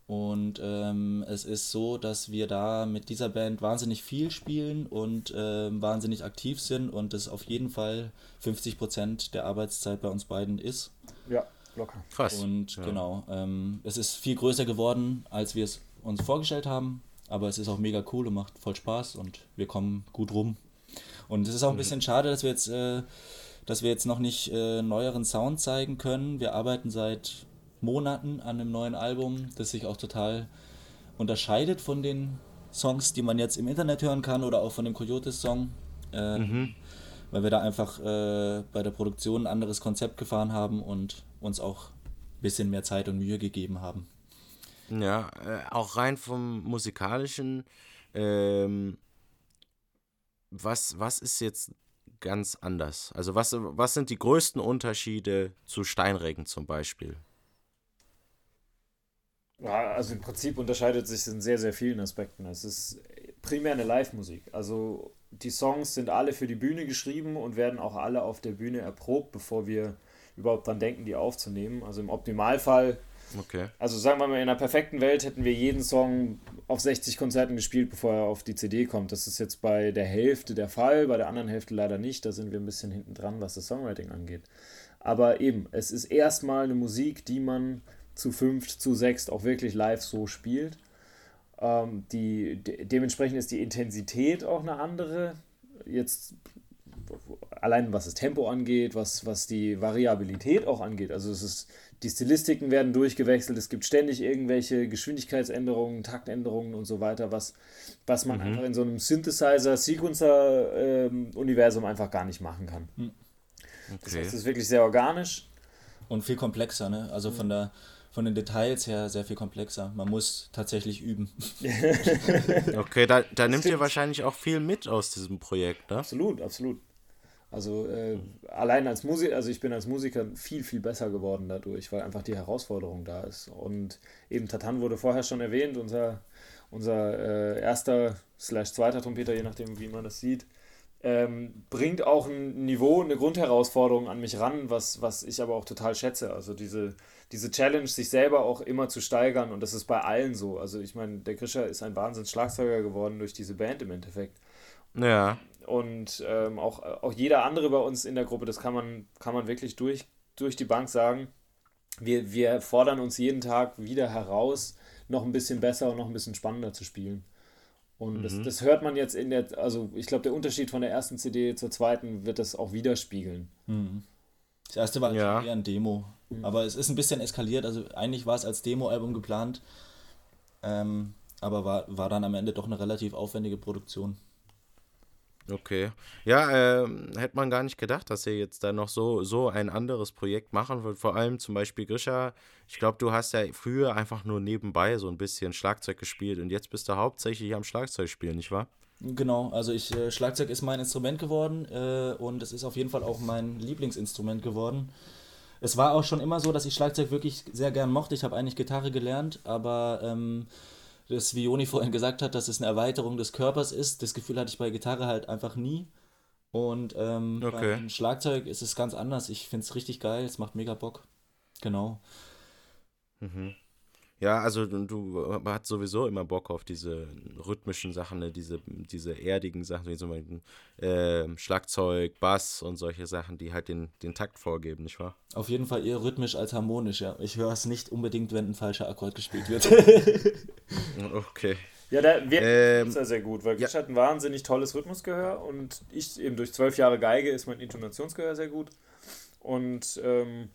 und ähm, es ist so, dass wir da mit dieser Band wahnsinnig viel spielen und ähm, wahnsinnig aktiv sind und es auf jeden Fall 50 Prozent der Arbeitszeit bei uns beiden ist. Ja, locker. Krass. Und ja. genau, ähm, es ist viel größer geworden, als wir es uns vorgestellt haben, aber es ist auch mega cool und macht voll Spaß und wir kommen gut rum. Und es ist auch ein mhm. bisschen schade, dass wir jetzt, äh, dass wir jetzt noch nicht äh, neueren Sound zeigen können. Wir arbeiten seit Monaten an einem neuen Album, das sich auch total unterscheidet von den Songs, die man jetzt im Internet hören kann oder auch von dem Coyotes-Song. Äh, mhm. Weil wir da einfach äh, bei der Produktion ein anderes Konzept gefahren haben und uns auch ein bisschen mehr Zeit und Mühe gegeben haben. Ja, äh, auch rein vom musikalischen. Ähm, was, was ist jetzt ganz anders? Also was, was sind die größten Unterschiede zu Steinregen zum Beispiel? Ja, also im Prinzip unterscheidet sich in sehr, sehr vielen Aspekten. Es ist primär eine Live-Musik. Also die Songs sind alle für die Bühne geschrieben und werden auch alle auf der Bühne erprobt, bevor wir überhaupt dran denken, die aufzunehmen. Also im Optimalfall, okay. also sagen wir mal, in einer perfekten Welt hätten wir jeden Song auf 60 Konzerten gespielt, bevor er auf die CD kommt. Das ist jetzt bei der Hälfte der Fall, bei der anderen Hälfte leider nicht. Da sind wir ein bisschen hinten dran, was das Songwriting angeht. Aber eben, es ist erstmal eine Musik, die man zu fünft, zu sechst auch wirklich live so spielt. Ähm, die, de dementsprechend ist die Intensität auch eine andere. Jetzt allein was das Tempo angeht, was, was die Variabilität auch angeht. Also es ist, die Stilistiken werden durchgewechselt, es gibt ständig irgendwelche Geschwindigkeitsänderungen, Taktänderungen und so weiter, was, was man mhm. einfach in so einem Synthesizer-Sequencer-Universum ähm, einfach gar nicht machen kann. Okay. Das heißt, es ist wirklich sehr organisch. Und viel komplexer, ne? Also von der von den Details her sehr viel komplexer. Man muss tatsächlich üben. okay, da, da nimmt ihr wahrscheinlich auch viel mit aus diesem Projekt, ne? Absolut, absolut. Also äh, allein als Musiker, also ich bin als Musiker viel, viel besser geworden dadurch, weil einfach die Herausforderung da ist. Und eben Tatan wurde vorher schon erwähnt, unser, unser äh, erster slash zweiter Trompeter, je nachdem, wie man das sieht, ähm, bringt auch ein Niveau, eine Grundherausforderung an mich ran, was, was ich aber auch total schätze. Also diese, diese Challenge, sich selber auch immer zu steigern und das ist bei allen so. Also ich meine, der Grischer ist ein Wahnsinns-Schlagzeuger geworden durch diese Band im Endeffekt. Ja. Und ähm, auch, auch jeder andere bei uns in der Gruppe, das kann man, kann man wirklich durch, durch die Bank sagen. Wir, wir fordern uns jeden Tag wieder heraus, noch ein bisschen besser und noch ein bisschen spannender zu spielen. Und mhm. das, das hört man jetzt in der, also ich glaube, der Unterschied von der ersten CD zur zweiten wird das auch widerspiegeln. Mhm. Das erste war ja. eher ein Demo. Aber es ist ein bisschen eskaliert. Also eigentlich war es als Demo-Album geplant. Ähm, aber war, war dann am Ende doch eine relativ aufwendige Produktion. Okay. Ja, äh, hätte man gar nicht gedacht, dass ihr jetzt da noch so, so ein anderes Projekt machen wollt. Vor allem zum Beispiel Grisha. Ich glaube, du hast ja früher einfach nur nebenbei so ein bisschen Schlagzeug gespielt und jetzt bist du hauptsächlich am Schlagzeug spielen, nicht wahr? Genau, also ich, äh, Schlagzeug ist mein Instrument geworden äh, und es ist auf jeden Fall auch mein Lieblingsinstrument geworden. Es war auch schon immer so, dass ich Schlagzeug wirklich sehr gern mochte. Ich habe eigentlich Gitarre gelernt, aber ähm, das, wie Joni vorhin gesagt hat, dass es eine Erweiterung des Körpers ist, das Gefühl hatte ich bei Gitarre halt einfach nie. Und ähm, okay. beim Schlagzeug ist es ganz anders. Ich finde es richtig geil, es macht mega Bock. Genau. Mhm. Ja, also du, du hast sowieso immer Bock auf diese rhythmischen Sachen, ne? diese, diese erdigen Sachen, wie zum Beispiel äh, Schlagzeug, Bass und solche Sachen, die halt den, den Takt vorgeben, nicht wahr? Auf jeden Fall eher rhythmisch als harmonisch, ja. Ich höre es nicht unbedingt, wenn ein falscher Akkord gespielt wird. okay. Ja, der wird ähm, sehr, sehr gut, weil ja. hat ein wahnsinnig tolles Rhythmusgehör und ich eben durch zwölf Jahre Geige ist mein Intonationsgehör sehr gut. Und ähm,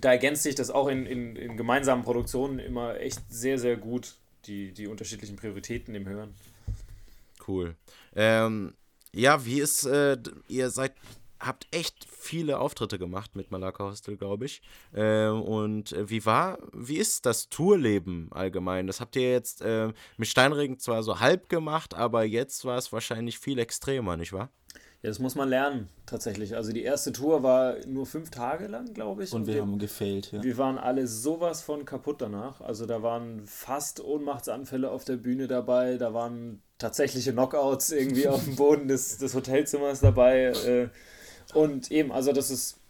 da ergänzt sich das auch in, in, in gemeinsamen Produktionen immer echt sehr, sehr gut, die, die unterschiedlichen Prioritäten im Hören. Cool. Ähm, ja, wie ist, äh, ihr seid, habt echt viele Auftritte gemacht mit Malaka Hostel, glaube ich. Ähm, und äh, wie war, wie ist das Tourleben allgemein? Das habt ihr jetzt äh, mit Steinregen zwar so halb gemacht, aber jetzt war es wahrscheinlich viel extremer, nicht wahr? Ja, das muss man lernen, tatsächlich. Also die erste Tour war nur fünf Tage lang, glaube ich. Und wir, haben gefailt, ja. Wir waren alle sowas von kaputt danach. Also da waren fast Ohnmachtsanfälle auf der Bühne dabei, da waren tatsächliche Knockouts irgendwie auf dem Boden des, des Hotelzimmers dabei. Äh, und eben, also das ist,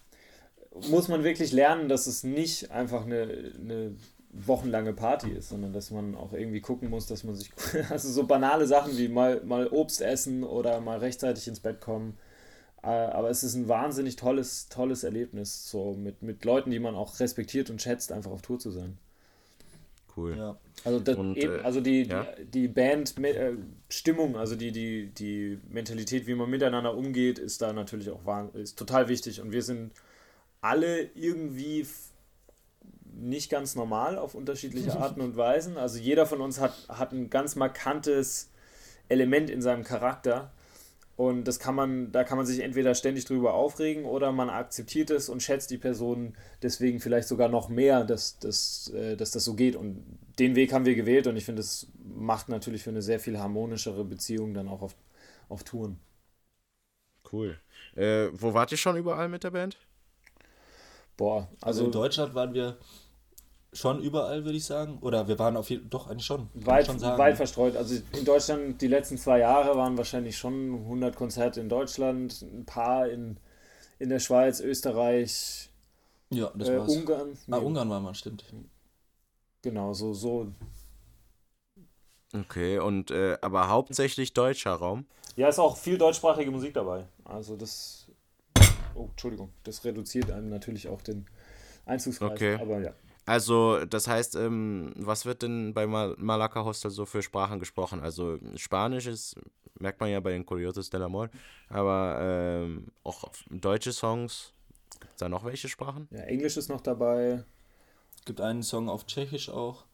muss man wirklich lernen, dass es nicht einfach eine, eine wochenlange Party ist, sondern dass man auch irgendwie gucken muss, dass man sich, also so banale Sachen wie mal, mal Obst essen oder mal rechtzeitig ins Bett kommen. Äh, aber es ist ein wahnsinnig tolles, tolles Erlebnis, so mit, mit Leuten, die man auch respektiert und schätzt, einfach auf Tour zu sein. Cool. Ja. Also, das und, eben, äh, also die, ja? die, die Band-Stimmung, äh, also die, die, die Mentalität, wie man miteinander umgeht, ist da natürlich auch ist total wichtig. Und wir sind alle irgendwie nicht ganz normal auf unterschiedliche Arten und Weisen. Also jeder von uns hat, hat ein ganz markantes Element in seinem Charakter. Und das kann man, da kann man sich entweder ständig drüber aufregen oder man akzeptiert es und schätzt die Person deswegen vielleicht sogar noch mehr, dass, dass, äh, dass das so geht. Und den Weg haben wir gewählt und ich finde, es macht natürlich für eine sehr viel harmonischere Beziehung dann auch auf, auf Touren. Cool. Äh, wo wart ihr schon überall mit der Band? Boah, also, also in Deutschland waren wir schon überall, würde ich sagen. Oder wir waren auf jeden doch eigentlich schon. Weit, schon sagen. weit verstreut. Also in Deutschland, die letzten zwei Jahre waren wahrscheinlich schon 100 Konzerte in Deutschland, ein paar in, in der Schweiz, Österreich, ja, das äh, war's. Ungarn. Ah, Ungarn war man, stimmt. Genau, so, so. Okay, und äh, aber hauptsächlich deutscher Raum? Ja, ist auch viel deutschsprachige Musik dabei. Also das. Oh, Entschuldigung, das reduziert einem natürlich auch den Einzugspreis. Okay. Aber ja. Also, das heißt, ähm, was wird denn bei Mal Malacca Hostel so für Sprachen gesprochen? Also, Spanisch ist, merkt man ja bei den Coyotes del Amor, aber ähm, auch deutsche Songs, gibt es da noch welche Sprachen? Ja, Englisch ist noch dabei. Gibt einen Song auf Tschechisch auch.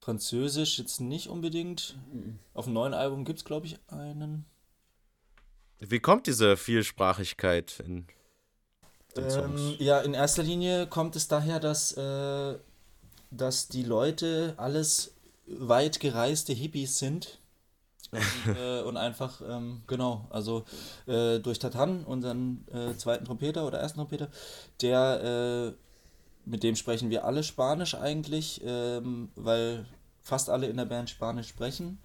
Französisch jetzt nicht unbedingt. Mhm. Auf dem neuen Album gibt es, glaube ich, einen. Wie kommt diese Vielsprachigkeit in ähm, ja, in erster Linie kommt es daher, dass, äh, dass die Leute alles weit gereiste Hippies sind. und, äh, und einfach, ähm, genau, also äh, durch Tatan, unseren äh, zweiten Trompeter oder ersten Trompeter, der, äh, mit dem sprechen wir alle Spanisch eigentlich, ähm, weil fast alle in der Band Spanisch sprechen.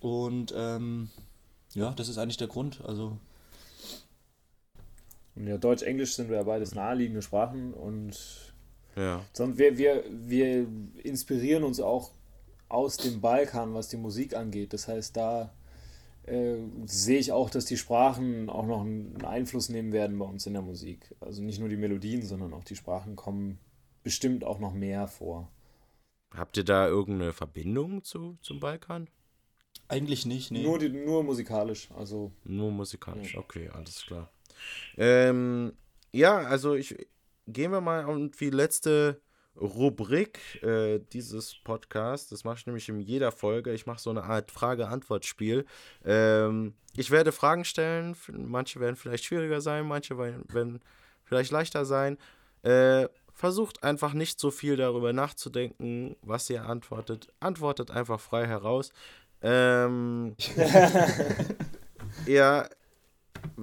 Und ähm, ja, das ist eigentlich der Grund. Also und ja, Deutsch, Englisch sind wir ja beides naheliegende Sprachen und ja. sondern wir, wir, wir inspirieren uns auch aus dem Balkan, was die Musik angeht. Das heißt, da äh, sehe ich auch, dass die Sprachen auch noch einen Einfluss nehmen werden bei uns in der Musik. Also nicht nur die Melodien, sondern auch die Sprachen kommen bestimmt auch noch mehr vor. Habt ihr da irgendeine Verbindung zu, zum Balkan? Eigentlich nicht, nee. Nur, die, nur musikalisch, also. Nur musikalisch, ja. okay, alles klar. Ähm, ja, also ich gehen wir mal auf die letzte Rubrik äh, dieses Podcasts. Das mache ich nämlich in jeder Folge. Ich mache so eine Art Frage-Antwort-Spiel. Ähm, ich werde Fragen stellen. Manche werden vielleicht schwieriger sein, manche werden vielleicht leichter sein. Äh, versucht einfach nicht so viel darüber nachzudenken, was ihr antwortet. Antwortet einfach frei heraus. Ähm, ja,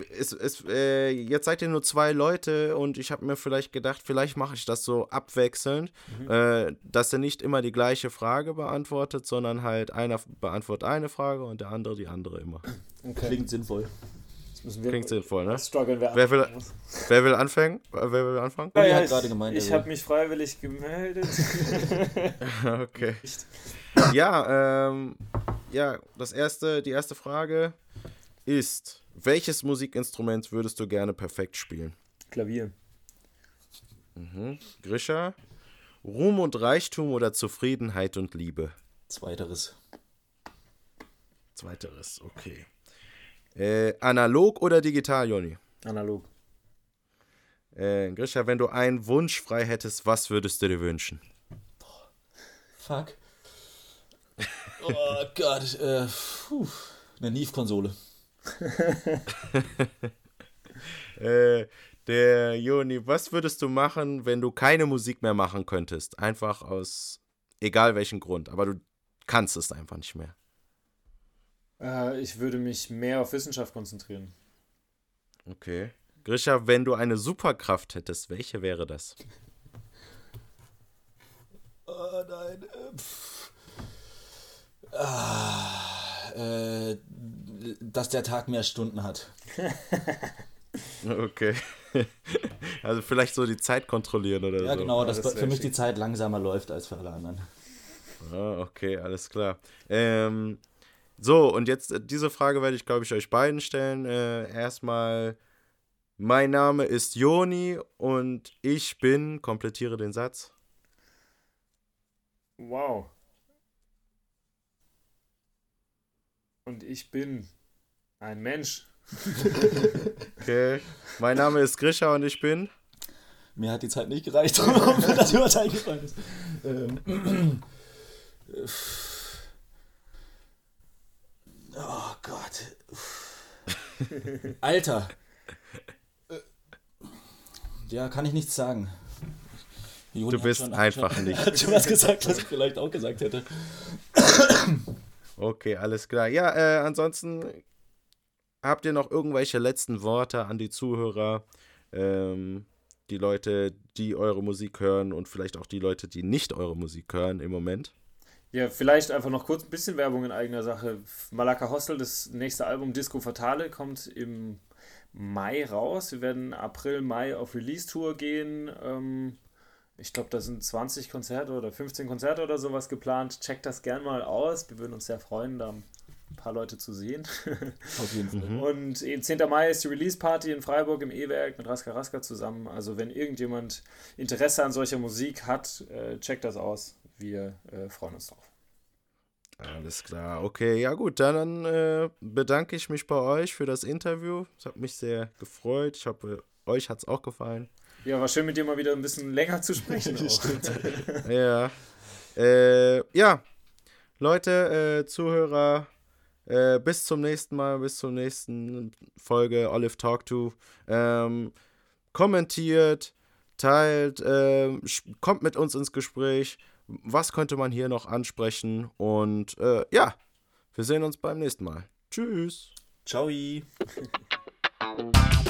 es, es, äh, jetzt seid ihr nur zwei Leute und ich habe mir vielleicht gedacht, vielleicht mache ich das so abwechselnd, mhm. äh, dass er nicht immer die gleiche Frage beantwortet, sondern halt einer beantwortet eine Frage und der andere die andere immer. Okay. Klingt sinnvoll. Klingt sinnvoll, ne? wer, wer, will, wer will anfangen? Wer will anfangen? Ja, ja, ich gemeint, ich habe mich freiwillig gemeldet. okay. Ja, ähm, ja, das erste, die erste Frage ist welches Musikinstrument würdest du gerne perfekt spielen? Klavier. Mhm. Grisha? Ruhm und Reichtum oder Zufriedenheit und Liebe? Zweiteres. Zweiteres, okay. Äh, analog oder digital, Joni? Analog. Äh, Grisha, wenn du einen Wunsch frei hättest, was würdest du dir wünschen? Boah. Fuck. Oh Gott. Äh, eine Neve-Konsole. äh, der Joni, was würdest du machen, wenn du keine Musik mehr machen könntest? Einfach aus egal welchen Grund, aber du kannst es einfach nicht mehr. Äh, ich würde mich mehr auf Wissenschaft konzentrieren. Okay. Grisha, wenn du eine Superkraft hättest, welche wäre das? Oh nein. Äh, ah, äh, dass der Tag mehr Stunden hat. Okay. Also vielleicht so die Zeit kontrollieren oder Ja, so. genau, dass das für mich schick. die Zeit langsamer läuft als für alle anderen. Ah, okay, alles klar. Ähm, so, und jetzt äh, diese Frage werde ich, glaube ich, euch beiden stellen. Äh, erstmal, mein Name ist Joni und ich bin, komplettiere den Satz. Wow. Und ich bin ein Mensch. Okay. Mein Name ist Grisha und ich bin. Mir hat die Zeit nicht gereicht, um das überhaupt eingefallen ist. Ähm. Oh Gott. Alter. Ja, kann ich nichts sagen. Joni Du bist schon- einfach schon, nicht. Hat schon was gesagt, was ich vielleicht auch gesagt hätte. Okay, alles klar. Ja, äh, ansonsten habt ihr noch irgendwelche letzten Worte an die Zuhörer, ähm, die Leute, die eure Musik hören und vielleicht auch die Leute, die nicht eure Musik hören im Moment? Ja, vielleicht einfach noch kurz ein bisschen Werbung in eigener Sache. Malaka Hostel, das nächste Album Disco Fatale, kommt im Mai raus. Wir werden April, Mai auf Release-Tour gehen. Ähm, ich glaube, da sind 20 Konzerte oder 15 Konzerte oder sowas geplant. Checkt das gern mal aus. Wir würden uns sehr freuen, da ein paar Leute zu sehen. Auf jeden Fall. Und eben 10. Mai ist die Release-Party in Freiburg im E-Werk mit Raska Raska zusammen. Also wenn irgendjemand Interesse an solcher Musik hat, äh, checkt das aus. Wir äh, freuen uns drauf. Alles klar, okay, ja gut, dann äh, bedanke ich mich bei euch für das Interview. Es hat mich sehr gefreut. Ich hoffe, euch hat es auch gefallen. Ja, war schön mit dir mal wieder ein bisschen länger zu sprechen. Ja. Äh, ja, Leute, äh, Zuhörer, äh, bis zum nächsten Mal, bis zur nächsten Folge Olive Talk to. Ähm, kommentiert, teilt, sch- kommt mit uns ins Gespräch. Was könnte man hier noch ansprechen? Und äh, ja, wir sehen uns beim nächsten Mal. Tschüss. Ciao.